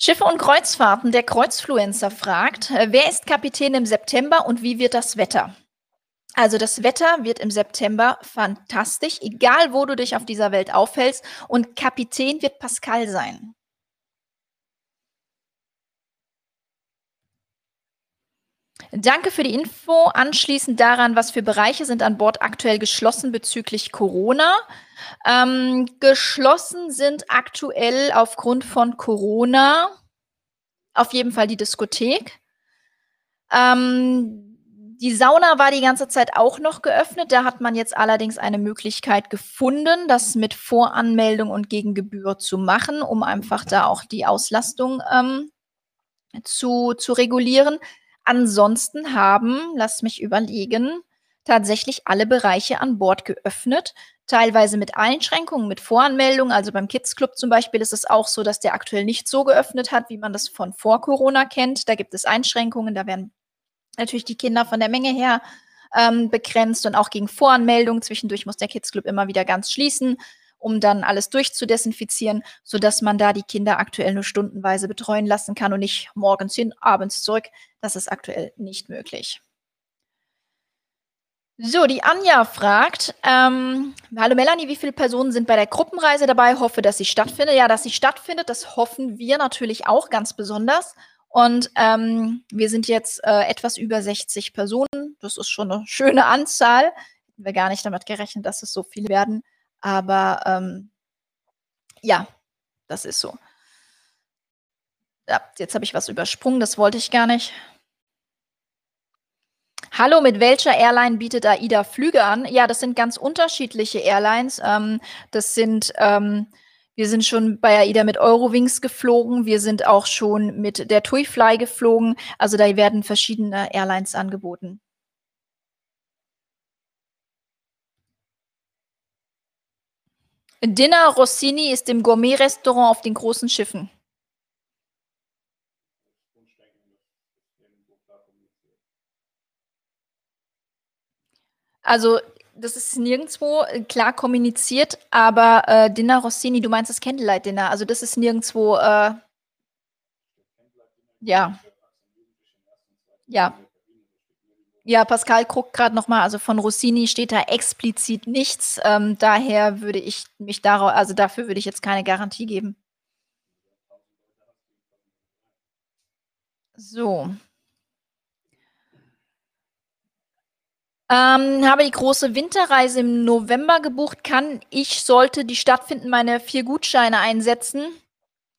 Schiffe und Kreuzfahrten. Der Kreuzfluencer fragt: „Äh, wer ist Kapitän im September und wie wird das Wetter?“ Also, das Wetter wird im September fantastisch, egal wo du dich auf dieser Welt aufhältst und Kapitän wird Pascal sein. Danke für die Info. Anschließend daran, was für Bereiche sind an Bord aktuell geschlossen bezüglich Corona? Ähm, geschlossen sind aktuell aufgrund von Corona auf jeden Fall die Diskothek. Ähm, die Sauna war die ganze Zeit auch noch geöffnet. Da hat man jetzt allerdings eine Möglichkeit gefunden, das mit Voranmeldung und gegen Gebühr zu machen, um einfach da auch die Auslastung ähm, zu, zu regulieren. Ansonsten haben, lass mich überlegen, tatsächlich alle Bereiche an Bord geöffnet, teilweise mit Einschränkungen, mit Voranmeldung. Also beim Kids Club zum Beispiel ist es auch so, dass der aktuell nicht so geöffnet hat, wie man das von vor Corona kennt. Da gibt es Einschränkungen, da werden natürlich die Kinder von der Menge her ähm, begrenzt und auch gegen Voranmeldung. Zwischendurch muss der Kids Club immer wieder ganz schließen, um dann alles durchzudesinfizieren, sodass man da die Kinder aktuell nur stundenweise betreuen lassen kann und nicht morgens hin, abends zurück. Das ist aktuell nicht möglich. So, die Anja fragt, ähm, hallo Melanie, wie viele Personen sind bei der Gruppenreise dabei? Hoffe, dass sie stattfindet. Ja, dass sie stattfindet, das hoffen wir natürlich auch ganz besonders. Und ähm, wir sind jetzt äh, etwas über 60 Personen. Das ist schon eine schöne Anzahl. Hätten wir gar nicht damit gerechnet, dass es so viele werden. Aber ähm, ja, das ist so. Ja, jetzt habe ich was übersprungen, das wollte ich gar nicht. Hallo, mit welcher Airline bietet AIDA Flüge an? Ja, das sind ganz unterschiedliche Airlines. Ähm, das sind ähm, wir sind schon bei AIDA mit Eurowings geflogen. Wir sind auch schon mit der TuiFly geflogen. Also da werden verschiedene Airlines angeboten. Dinner Rossini ist im Gourmet-Restaurant auf den großen Schiffen. Also das ist nirgendwo klar kommuniziert, aber äh, Dinner Rossini, du meinst das Candlelight Dinner, also das ist nirgendwo, äh, ja. Ja. Ja, Pascal guckt gerade nochmal, also von Rossini steht da explizit nichts. Ähm, daher würde ich mich darauf, also dafür würde ich jetzt keine Garantie geben. So. Ähm, habe die große Winterreise im November gebucht. Kann ich, sollte die stattfinden, meine vier Gutscheine einsetzen.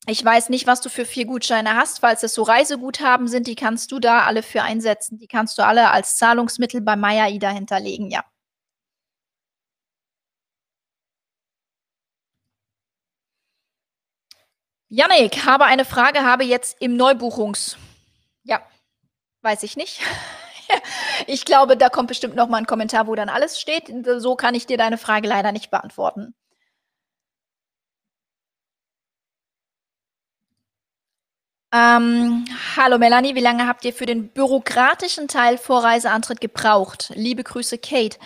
Ich weiß nicht, was du für vier Gutscheine hast. Falls es so Reiseguthaben sind, die kannst du da alle für einsetzen. Die kannst du alle als Zahlungsmittel bei Maya Ida hinterlegen, ja. Janik, habe eine Frage, habe jetzt im Neubuchungs. Ja, weiß ich nicht. *laughs* ich glaube, da kommt bestimmt noch mal ein Kommentar, wo dann alles steht. So kann ich dir deine Frage leider nicht beantworten. Ähm, hallo Melanie, wie lange habt ihr für den bürokratischen Teil Vorreiseantritt gebraucht? Liebe Grüße, Kate.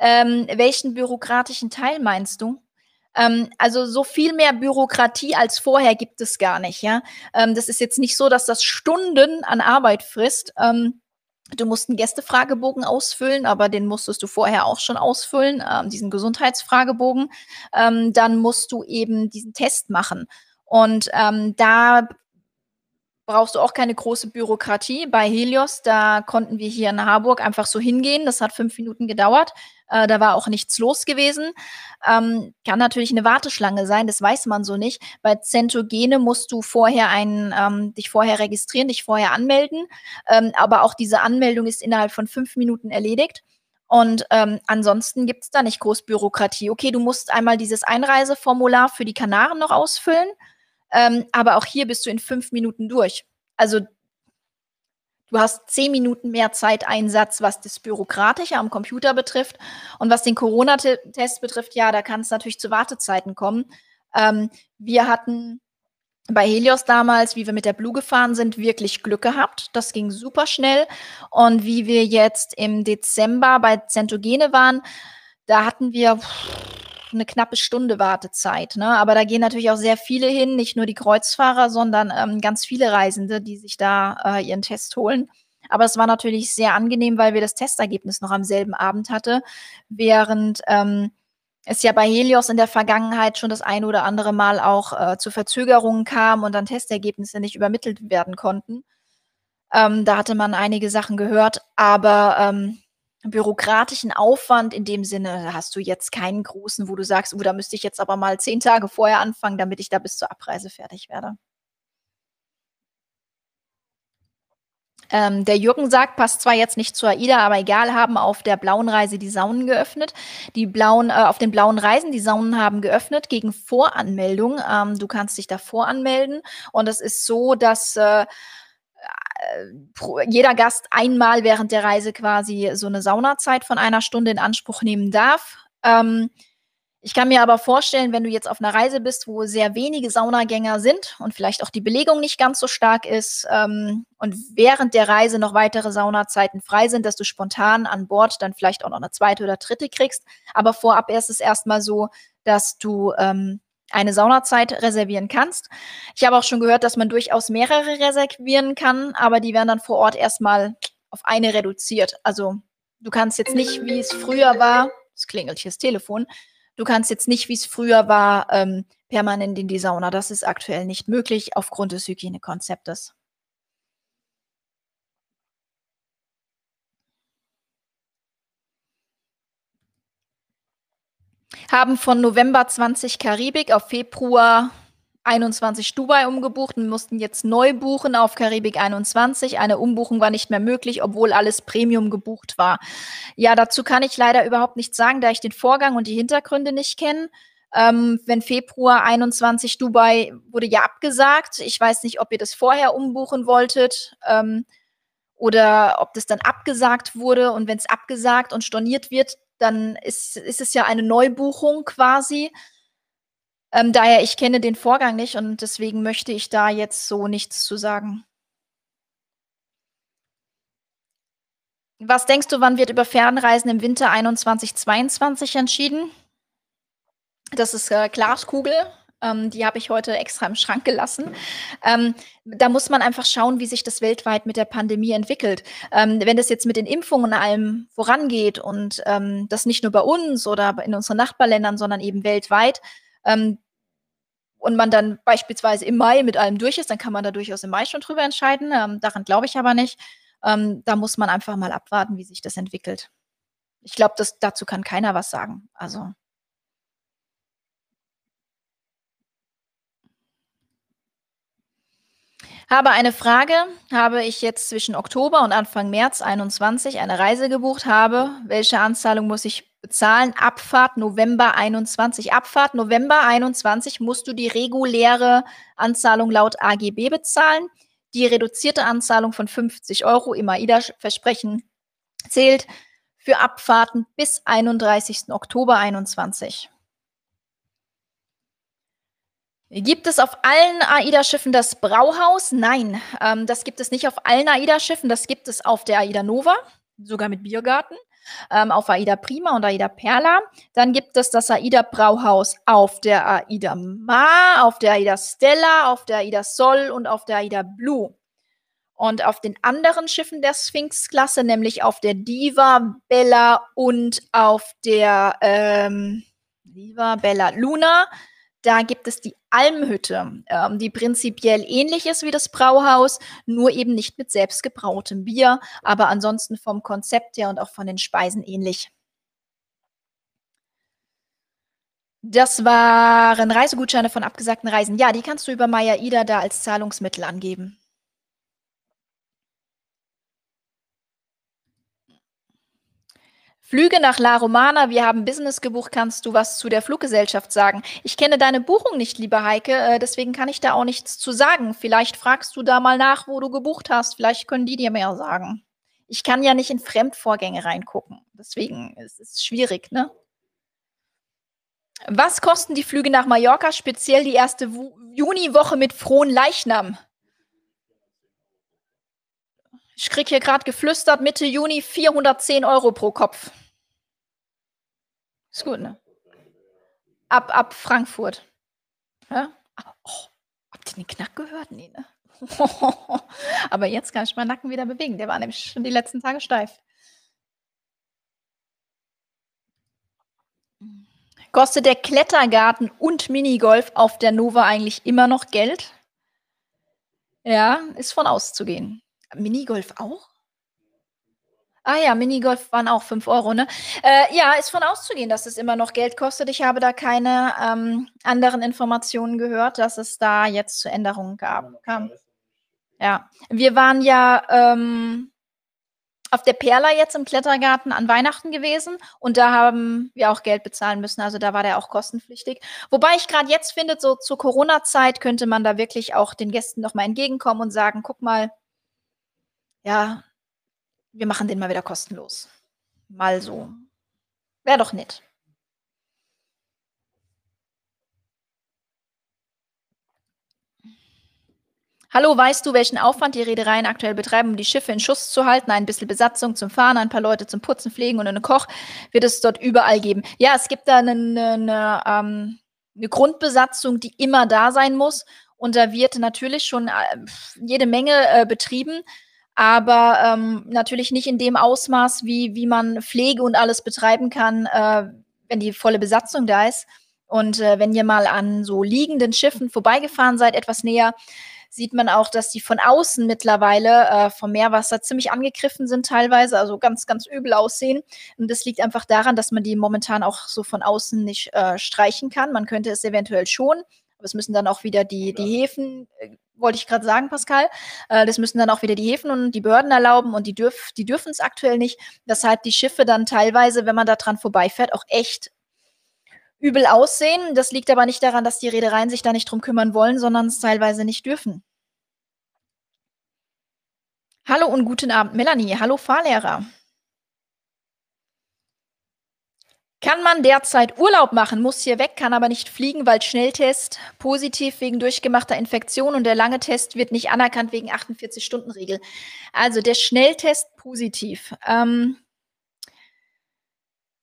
Ähm, welchen bürokratischen Teil meinst du? Ähm, also so viel mehr Bürokratie als vorher gibt es gar nicht, ja. Ähm, das ist jetzt nicht so, dass das Stunden an Arbeit frisst. Ähm, Du musst einen Gästefragebogen ausfüllen, aber den musstest du vorher auch schon ausfüllen, ähm, diesen Gesundheitsfragebogen. Ähm, dann musst du eben diesen Test machen. Und ähm, da brauchst du auch keine große Bürokratie. Bei Helios, da konnten wir hier in Harburg einfach so hingehen. Das hat fünf Minuten gedauert. Äh, da war auch nichts los gewesen. Ähm, kann natürlich eine Warteschlange sein, das weiß man so nicht. Bei Zentogene musst du vorher einen, ähm, dich vorher registrieren, dich vorher anmelden. Ähm, aber auch diese Anmeldung ist innerhalb von fünf Minuten erledigt. Und ähm, ansonsten gibt es da nicht groß Bürokratie. Okay, du musst einmal dieses Einreiseformular für die Kanaren noch ausfüllen. Ähm, aber auch hier bist du in fünf Minuten durch. Also du hast zehn Minuten mehr Zeiteinsatz, was das Bürokratische am Computer betrifft. Und was den Corona-Test betrifft, ja, da kann es natürlich zu Wartezeiten kommen. Ähm, wir hatten bei Helios damals, wie wir mit der Blue gefahren sind, wirklich Glück gehabt. Das ging super schnell. Und wie wir jetzt im Dezember bei Centogene waren, da hatten wir eine knappe Stunde Wartezeit. Ne? Aber da gehen natürlich auch sehr viele hin, nicht nur die Kreuzfahrer, sondern ähm, ganz viele Reisende, die sich da äh, ihren Test holen. Aber es war natürlich sehr angenehm, weil wir das Testergebnis noch am selben Abend hatte, während ähm, es ja bei Helios in der Vergangenheit schon das eine oder andere Mal auch äh, zu Verzögerungen kam und dann Testergebnisse nicht übermittelt werden konnten. Ähm, da hatte man einige Sachen gehört, aber ähm, bürokratischen Aufwand in dem Sinne hast du jetzt keinen großen, wo du sagst, oh, da müsste ich jetzt aber mal zehn Tage vorher anfangen, damit ich da bis zur Abreise fertig werde. Ähm, der Jürgen sagt, passt zwar jetzt nicht zur AIDA, aber egal, haben auf der blauen Reise die Saunen geöffnet. Die blauen, äh, auf den blauen Reisen, die Saunen haben geöffnet gegen Voranmeldung. Ähm, du kannst dich da voranmelden. Und es ist so, dass äh, jeder Gast einmal während der Reise quasi so eine Saunazeit von einer Stunde in Anspruch nehmen darf. Ähm, ich kann mir aber vorstellen, wenn du jetzt auf einer Reise bist, wo sehr wenige Saunagänger sind und vielleicht auch die Belegung nicht ganz so stark ist ähm, und während der Reise noch weitere Saunazeiten frei sind, dass du spontan an Bord dann vielleicht auch noch eine zweite oder dritte kriegst. Aber vorab ist es erstmal so, dass du ähm, eine Saunazeit reservieren kannst. Ich habe auch schon gehört, dass man durchaus mehrere reservieren kann, aber die werden dann vor Ort erstmal auf eine reduziert. Also du kannst jetzt nicht, wie es früher war, es klingelt hier das Telefon, Du kannst jetzt nicht, wie es früher war, ähm, permanent in die Sauna. Das ist aktuell nicht möglich aufgrund des Hygienekonzeptes. Haben von November 20 Karibik auf Februar 21 Dubai umgebucht und mussten jetzt neu buchen auf Karibik 21. Eine Umbuchung war nicht mehr möglich, obwohl alles Premium gebucht war. Ja, dazu kann ich leider überhaupt nichts sagen, da ich den Vorgang und die Hintergründe nicht kenne. Ähm, wenn Februar 21 Dubai wurde ja abgesagt. Ich weiß nicht, ob ihr das vorher umbuchen wolltet ähm, oder ob das dann abgesagt wurde. Und wenn es abgesagt und storniert wird, dann ist, ist es ja eine Neubuchung quasi. Ähm, daher, ich kenne den Vorgang nicht und deswegen möchte ich da jetzt so nichts zu sagen. Was denkst du, wann wird über Fernreisen im Winter 21, 22 entschieden? Das ist äh, Glaskugel. Ähm, die habe ich heute extra im Schrank gelassen. Ähm, da muss man einfach schauen, wie sich das weltweit mit der Pandemie entwickelt. Ähm, wenn das jetzt mit den Impfungen allem vorangeht und ähm, das nicht nur bei uns oder in unseren Nachbarländern, sondern eben weltweit, ähm, und man dann beispielsweise im Mai mit allem durch ist, dann kann man da durchaus im Mai schon drüber entscheiden. Ähm, daran glaube ich aber nicht. Da muss man einfach mal abwarten, wie sich das entwickelt. Ich glaube, dazu kann keiner was sagen. Also. Habe eine Frage. Habe ich jetzt zwischen Oktober und Anfang März 21 eine Reise gebucht habe, welche Anzahlung muss ich bezahlen. Abfahrt November 21. Abfahrt November 21 musst du die reguläre Anzahlung laut AGB bezahlen. Die reduzierte Anzahlung von 50 Euro im AIDA-Versprechen zählt für Abfahrten bis 31. Oktober 21. Gibt es auf allen AIDA-Schiffen das Brauhaus? Nein, ähm, das gibt es nicht auf allen AIDA-Schiffen. Das gibt es auf der AIDA Nova, sogar mit Biergarten ähm, auf AIDA Prima und AIDA Perla. Dann gibt es das AIDA Brauhaus auf der AIDA Ma, auf der AIDA Stella, auf der AIDA Sol und auf der AIDA Blue. Und auf den anderen Schiffen der Sphinx-Klasse, nämlich auf der Diva, Bella und auf der ähm, Diva, Bella, Luna, da gibt es die Almhütte, ähm, die prinzipiell ähnlich ist wie das Brauhaus, nur eben nicht mit selbstgebrautem Bier, aber ansonsten vom Konzept her und auch von den Speisen ähnlich. Das waren Reisegutscheine von abgesagten Reisen. Ja, die kannst du über Maya Ida da als Zahlungsmittel angeben. Flüge nach La Romana, wir haben Business gebucht. Kannst du was zu der Fluggesellschaft sagen? Ich kenne deine Buchung nicht, liebe Heike, äh, deswegen kann ich da auch nichts zu sagen. Vielleicht fragst du da mal nach, wo du gebucht hast. Vielleicht können die dir mehr sagen. Ich kann ja nicht in Fremdvorgänge reingucken. Deswegen ist es schwierig, ne? Was kosten die Flüge nach Mallorca, speziell die erste Juniwoche mit frohen Leichnam? Ich krieg hier gerade geflüstert, Mitte Juni 410 Euro pro Kopf. Ist gut, ne? Ab, ab Frankfurt. Ja? Oh, habt ihr den Knack gehört? Nee, ne? *laughs* Aber jetzt kann ich meinen Nacken wieder bewegen. Der war nämlich schon die letzten Tage steif. Kostet der Klettergarten und Minigolf auf der Nova eigentlich immer noch Geld? Ja, ist von auszugehen. Minigolf auch? Ah ja, Minigolf waren auch 5 Euro, ne? Äh, ja, ist von auszugehen, dass es immer noch Geld kostet. Ich habe da keine ähm, anderen Informationen gehört, dass es da jetzt zu Änderungen gab, kam. Ja. Wir waren ja, ähm, auf der Perla jetzt im Klettergarten an Weihnachten gewesen und da haben wir auch Geld bezahlen müssen. Also da war der auch kostenpflichtig. Wobei ich gerade jetzt finde, so zur Corona-Zeit könnte man da wirklich auch den Gästen noch mal entgegenkommen und sagen, guck mal, ja, wir machen den mal wieder kostenlos. Mal so. Wäre doch nett. Hallo, weißt du, welchen Aufwand die Reedereien aktuell betreiben, um die Schiffe in Schuss zu halten? Ein bisschen Besatzung zum Fahren, ein paar Leute zum Putzen, Pflegen und einen Koch wird es dort überall geben. Ja, es gibt da eine, eine, ähm, eine Grundbesatzung, die immer da sein muss. Und da wird natürlich schon äh, jede Menge äh, betrieben, aber ähm, natürlich nicht in dem Ausmaß, wie, wie man Pflege und alles betreiben kann, äh, wenn die volle Besatzung da ist. Und äh, wenn ihr mal an so liegenden Schiffen vorbeigefahren seid, etwas näher, sieht man auch, dass die von außen mittlerweile äh, vom Meerwasser ziemlich angegriffen sind teilweise, also ganz, ganz übel aussehen. Und das liegt einfach daran, dass man die momentan auch so von außen nicht äh, streichen kann. Man könnte es eventuell schon, aber es müssen dann auch wieder die, die Häfen, äh, wollte ich gerade sagen, Pascal, äh, das müssen dann auch wieder die Häfen und die Behörden erlauben und die, dürf, die dürfen es aktuell nicht, weshalb die Schiffe dann teilweise, wenn man da dran vorbeifährt, auch echt übel aussehen. Das liegt aber nicht daran, dass die Reedereien sich da nicht drum kümmern wollen, sondern es teilweise nicht dürfen. Hallo und guten Abend, Melanie. Hallo, Fahrlehrer. Kann man derzeit Urlaub machen, muss hier weg, kann aber nicht fliegen, weil Schnelltest positiv wegen durchgemachter Infektion und der lange Test wird nicht anerkannt wegen 48-Stunden-Regel. Also der Schnelltest positiv. Ähm,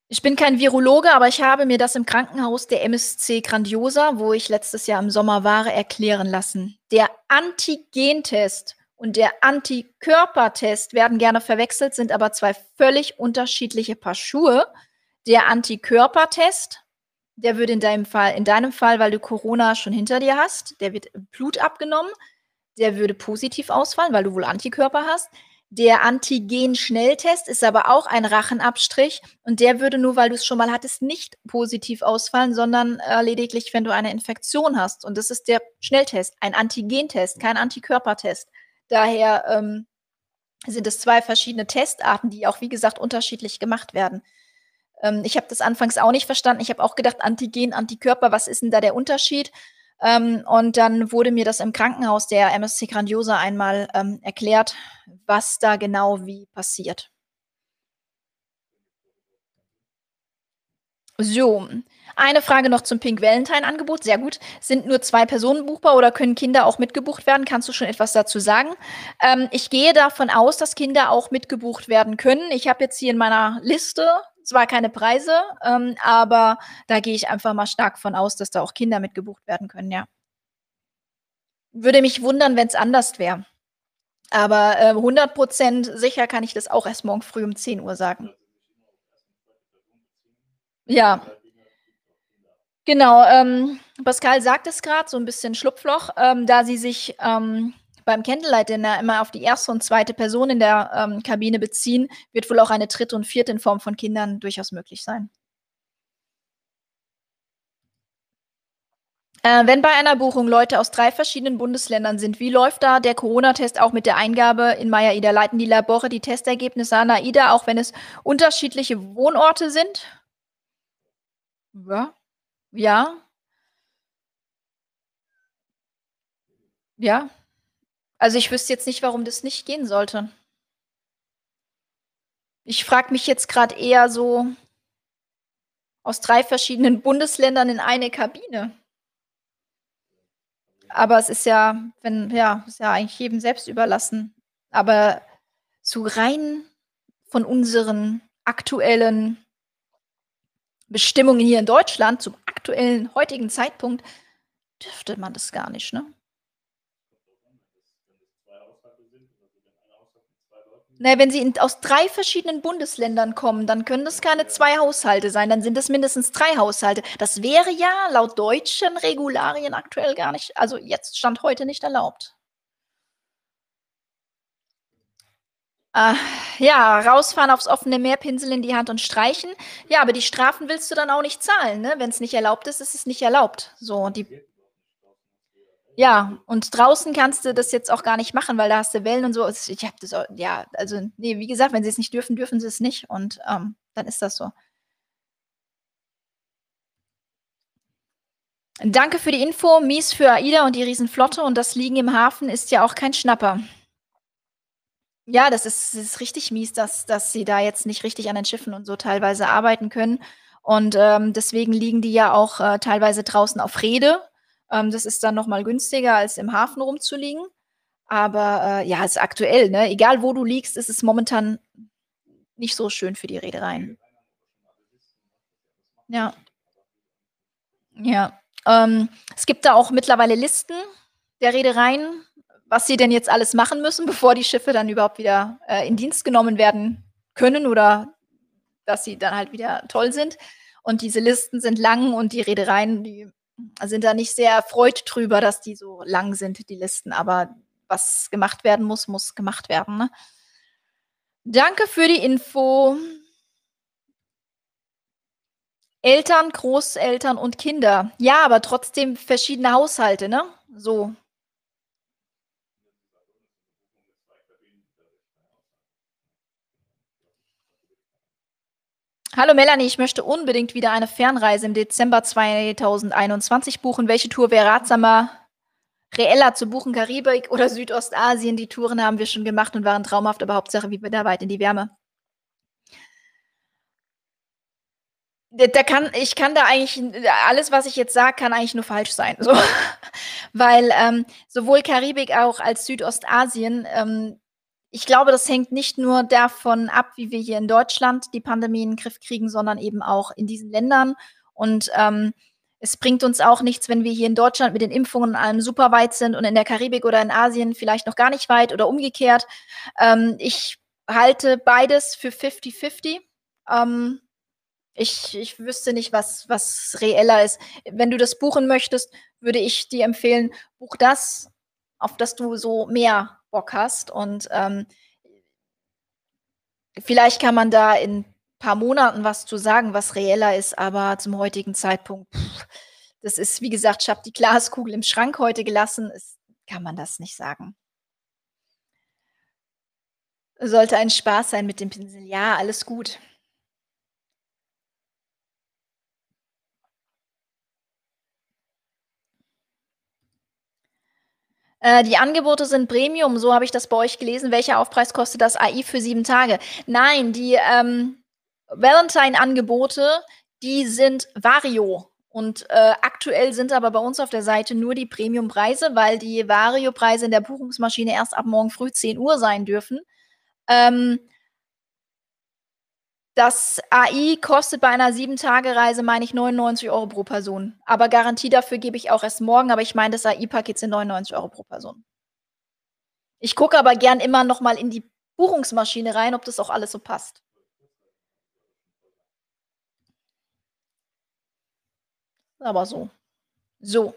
ich bin kein Virologe, aber ich habe mir das im Krankenhaus der MSC Grandiosa, wo ich letztes Jahr im Sommer war, erklären lassen. Der Antigentest und der Antikörpertest werden gerne verwechselt, sind aber zwei völlig unterschiedliche Paar Schuhe. Der Antikörpertest, der würde in deinem Fall, in deinem Fall, weil du Corona schon hinter dir hast, der wird Blut abgenommen, der würde positiv ausfallen, weil du wohl Antikörper hast. Der Antigen-Schnelltest ist aber auch ein Rachenabstrich und der würde nur, weil du es schon mal hattest, nicht positiv ausfallen, sondern äh, lediglich, wenn du eine Infektion hast. Und das ist der Schnelltest, ein Antigentest, kein Antikörpertest. Daher ähm, sind es zwei verschiedene Testarten, die auch, wie gesagt, unterschiedlich gemacht werden. Ähm, ich habe das anfangs auch nicht verstanden. Ich habe auch gedacht, Antigen, Antikörper, was ist denn da der Unterschied? Ähm, und dann wurde mir das im Krankenhaus der MSC Grandiosa einmal ähm, erklärt, was da genau wie passiert. So, eine Frage noch zum Pink Valentine-Angebot. Sehr gut. Sind nur zwei Personen buchbar oder können Kinder auch mitgebucht werden? Kannst du schon etwas dazu sagen? Ähm, ich gehe davon aus, dass Kinder auch mitgebucht werden können. Ich habe jetzt hier in meiner Liste zwar keine Preise, ähm, aber da gehe ich einfach mal stark von aus, dass da auch Kinder mitgebucht werden können, ja. Würde mich wundern, wenn es anders wäre. Aber äh, 100% sicher kann ich das auch erst morgen früh um 10 Uhr sagen. Ja. Genau, ähm, Pascal sagt es gerade, so ein bisschen Schlupfloch, ähm, da sie sich ähm, beim Candlelight Dinner immer auf die erste und zweite Person in der ähm, Kabine beziehen, wird wohl auch eine dritte und vierte in Form von Kindern durchaus möglich sein. Äh, wenn bei einer Buchung Leute aus drei verschiedenen Bundesländern sind, wie läuft da der Corona-Test auch mit der Eingabe in Maya-Ida? Leiten die Labore die Testergebnisse an AIDA, auch wenn es unterschiedliche Wohnorte sind? Ja. Ja. Ja. Also, ich wüsste jetzt nicht, warum das nicht gehen sollte. Ich frage mich jetzt gerade eher so aus drei verschiedenen Bundesländern in eine Kabine. Aber es ist ja wenn ja, ist ja eigentlich jedem selbst überlassen. Aber so rein von unseren aktuellen Bestimmungen hier in Deutschland zum aktuellen heutigen Zeitpunkt dürfte man das gar nicht, ne? Na, wenn sie in, aus drei verschiedenen Bundesländern kommen, dann können das keine zwei Haushalte sein, dann sind es mindestens drei Haushalte. Das wäre ja laut deutschen Regularien aktuell gar nicht, also jetzt stand heute nicht erlaubt. Äh, ja, rausfahren aufs offene Meer, Pinsel in die Hand und streichen. Ja, aber die Strafen willst du dann auch nicht zahlen, ne? Wenn es nicht erlaubt ist, ist es nicht erlaubt. So, die Ja, und draußen kannst du das jetzt auch gar nicht machen, weil da hast du Wellen und so. Ich habe das au ja, also, ne, wie gesagt, wenn sie's nicht dürfen, dürfen sie's nicht und, ähm, dann ist das so. Danke für die Info. Mies für AIDA und die Riesenflotte und das Liegen im Hafen ist ja auch kein Schnapper. Ja, das ist ist richtig mies, dass dass sie da jetzt nicht richtig an den Schiffen und so teilweise arbeiten können. Und, ähm, deswegen liegen die ja auch, äh, teilweise draußen auf Reede. Ähm, das ist dann noch mal günstiger, als im Hafen rumzuliegen. Aber, äh, ja, ist aktuell, ne? Egal, wo du liegst, ist es momentan nicht so schön für die Reedereien. Ja. Ja. Ähm, es gibt da auch mittlerweile Listen der Reedereien, was sie denn jetzt alles machen müssen, *laughs* bevor die Schiffe dann überhaupt wieder, äh, in Dienst genommen werden können oder dass sie dann halt wieder toll sind. Und diese Listen sind lang und die Reedereien, die sind da nicht sehr erfreut drüber, dass die so lang sind, die Listen. Aber was gemacht werden muss, muss gemacht werden, ne? Danke für die Info. Eltern, Großeltern und Kinder. Ja, aber trotzdem verschiedene Haushalte, ne? So. Hallo Melanie, ich möchte unbedingt wieder eine Fernreise im Dezember 2021 buchen. Welche Tour wäre ratsamer, reeller zu buchen, Karibik oder Südostasien? Die Touren haben wir schon gemacht und waren traumhaft, aber Hauptsache wieder weit in die Wärme. Da kann ich kann da eigentlich alles, was ich jetzt sage, kann eigentlich nur falsch sein, so. *laughs* Weil, ähm, sowohl Karibik auch als Südostasien, ähm ich glaube, das hängt nicht nur davon ab, wie wir hier in Deutschland die Pandemie in 'n Griff kriegen, sondern eben auch in diesen Ländern. Und, ähm, es bringt uns auch nichts, wenn wir hier in Deutschland mit den Impfungen und allem super weit sind und in der Karibik oder in Asien vielleicht noch gar nicht weit oder umgekehrt. Ähm, ich halte beides für fifty-fifty. Ähm, ich ich wüsste nicht, was was reeller ist. Wenn du das buchen möchtest, würde ich dir empfehlen, buch das, auf das du so mehr Bock hast und, ähm vielleicht kann man da in paar Monaten was zu sagen, was reeller ist, aber zum heutigen Zeitpunkt, das ist wie gesagt, ich habe die Glaskugel im Schrank heute gelassen, es kann man das nicht sagen. Sollte ein Spaß sein mit dem Pinsel. Ja, alles gut. Äh, die Angebote sind Premium, so habe ich das bei euch gelesen. Welcher Aufpreis kostet das AI für 7 Tage? Nein, die, ähm, Valentine-Angebote, die sind Vario. Und, äh, aktuell sind aber bei uns auf der Seite nur die Premiumpreise, weil die Vario-Preise in der Buchungsmaschine erst ab morgen früh 10:00 sein dürfen. Ähm das AI kostet bei einer 7-Tage-Reise, meine ich, 99 € pro Person. Aber Garantie dafür gebe ich auch erst morgen, aber ich meine, das AI-Paket sind 99 € pro Person. Ich gucke aber gern immer noch mal in die Buchungsmaschine rein, ob das auch alles so passt. Aber so. So.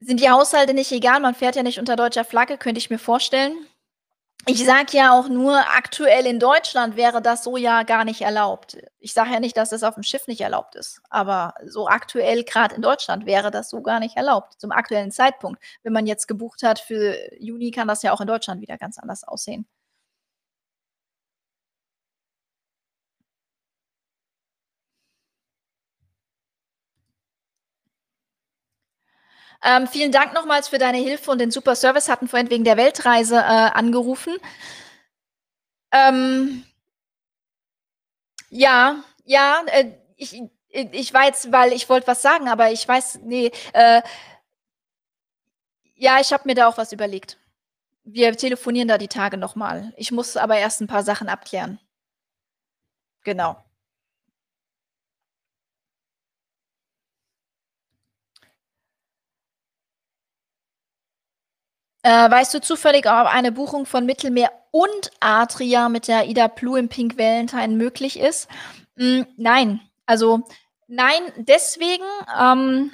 Sind die Haushalte nicht egal? Man fährt ja nicht unter deutscher Flagge, könnte ich mir vorstellen. Ich sage ja auch nur, aktuell in Deutschland wäre das so ja gar nicht erlaubt. Ich sage ja nicht, dass es auf'm Schiff nicht erlaubt ist, aber so aktuell grad in Deutschland wäre das so gar nicht erlaubt, zum aktuellen Zeitpunkt. Wenn man jetzt gebucht hat für Juni, kann das ja auch in Deutschland wieder ganz anders aussehen. Ähm, vielen Dank nochmals für deine Hilfe und den super Service, hatten vorhin wegen der Weltreise, äh, angerufen. Ähm ja, ja, äh, ich ich war weil ich wollte was sagen, aber ich weiß ne, äh ja, ich habe mir da auch was überlegt. Wir telefonieren da die Tage noch mal. Ich muss aber erst 'n paar Sachen abklären. Genau. Äh, weißt du zufällig, ob eine Buchung von Mittelmeer und Adria mit der AIDA Blue im Pink Valentine möglich ist? Hm, nein. Also, nein, deswegen, ähm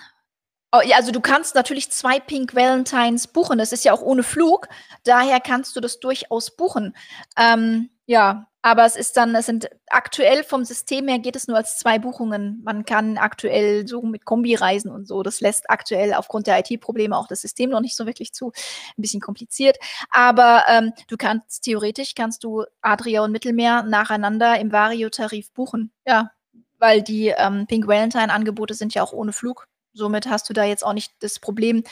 oh, also, du kannst natürlich 2 Pink Valentines buchen. Das ist ja auch ohne Flug, daher kannst du das durchaus buchen. Ähm, Ja, aber es ist dann es sind aktuell vom System her geht es nur als 2 Buchungen. Man kann aktuell so mit Kombireisen und so. Das lässt aktuell aufgrund der IT-Probleme auch das System noch nicht so wirklich zu. 'N bisschen kompliziert. Aber, ähm, du kannst theoretisch kannst du Adria und Mittelmeer nacheinander im Vario-Tarif buchen. Ja, weil die, ähm, Pink Valentine-Angebote sind ja auch ohne Flug. Somit hast du da jetzt auch nicht das Problem,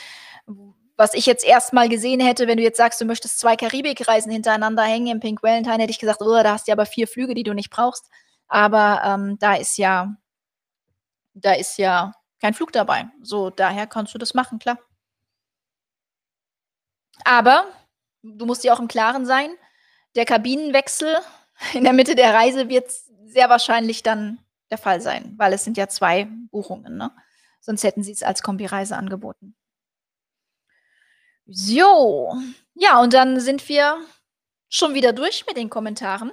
was ich jetzt erst mal gesehen hätte, wenn du jetzt sagst, du möchtest 2 Karibikreisen hintereinander hängen im Pink Valentine, hätte ich gesagt: „Oh, da hast du aber 4 Flüge, die du nicht brauchst.“ Aber, ähm, da ist ja da ist ja kein Flug dabei. So, daher kannst du das machen, klar. Aber du musst dir auch im Klaren sein, der Kabinenwechsel *laughs* in der Mitte der Reise wird sehr wahrscheinlich dann der Fall sein, weil es sind ja 2 Buchungen, ne? Sonst hätten sie's als Kombireise angeboten. So, ja, und dann sind wir schon wieder durch mit den Kommentaren.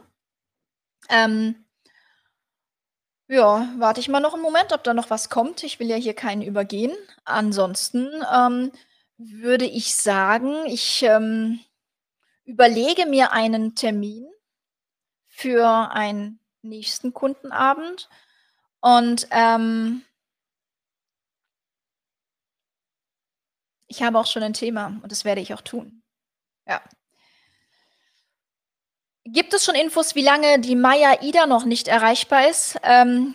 Ähm ja, warte ich mal noch 'n Moment, ob da noch was kommt. Ich will ja hier keinen übergehen. Ansonsten, ähm, würde ich sagen, ich, ähm, überlege mir einen Termin für einen nächsten Kundenabend und, ähm ich habe auch schon ein Thema und das werde ich auch tun. Ja. Gibt es schon Infos, wie lange die Maya-Ida noch nicht erreichbar ist? Ähm,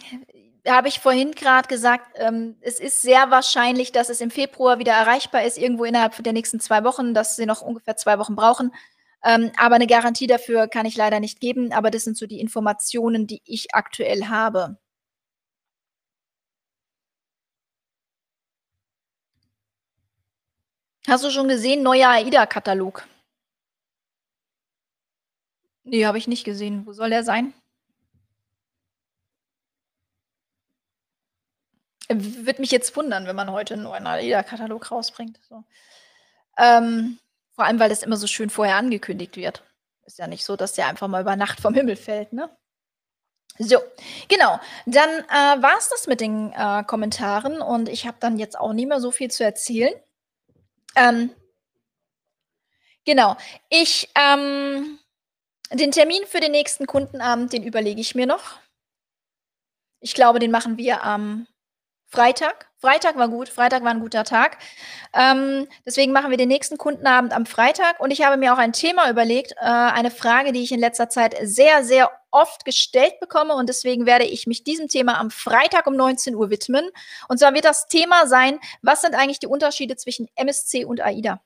habe ich vorhin grad gesagt, ähm, es ist sehr wahrscheinlich, dass es im Februar wieder erreichbar ist, irgendwo innerhalb der nächsten 2 Wochen, dass sie noch ungefähr 2 Wochen brauchen. Ähm, aber 'ne Garantie dafür kann ich leider nicht geben, aber das sind so die Informationen, die ich aktuell habe. Hast du schon gesehen, neuer AIDA-Katalog? Ne, habe ich nicht gesehen. Wo soll der sein? Würde mich jetzt wundern, wenn man heute 'n neuen AIDA-Katalog rausbringt, so. Ähm, vor allem, weil das immer so schön vorher angekündigt wird. Ist ja nicht so, dass der einfach mal über Nacht vom Himmel fällt, ne? So, genau. Dann, äh, war's das mit den, äh, Kommentaren und ich habe dann jetzt auch nicht mehr so viel zu erzählen. Ähm genau. Ich, ähm den Termin für den nächsten Kundenabend, den überlege ich mir noch. Ich glaube, den machen wir am Freitag. Freitag war gut. Freitag war 'n guter Tag. Ähm, deswegen machen wir den nächsten Kundenabend am Freitag und ich habe mir auch ein Thema überlegt, äh, eine Frage, die ich in letzter Zeit sehr, sehr oft gestellt bekomme und deswegen werde ich mich diesem Thema am Freitag um 19:00 widmen. Und zwar wird das Thema sein: „Was sind eigentlich die Unterschiede zwischen MSC und AIDA?“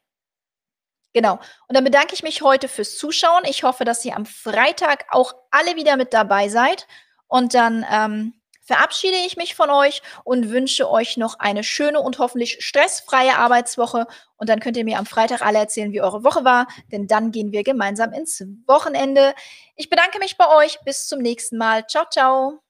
Genau. Und dann bedanke ich mich heute fürs Zuschauen. Ich hoffe, dass ihr am Freitag auch alle wieder mit dabei seid und dann, ähm, verabschiede ich mich von euch und wünsche euch noch eine schöne und hoffentlich stressfreie Arbeitswoche und dann könnt ihr mir am Freitag alle erzählen, wie eure Woche war, denn dann gehen wir gemeinsam ins Wochenende. Ich bedanke mich bei euch. Bis zum nächsten Mal. Tschau, tschau.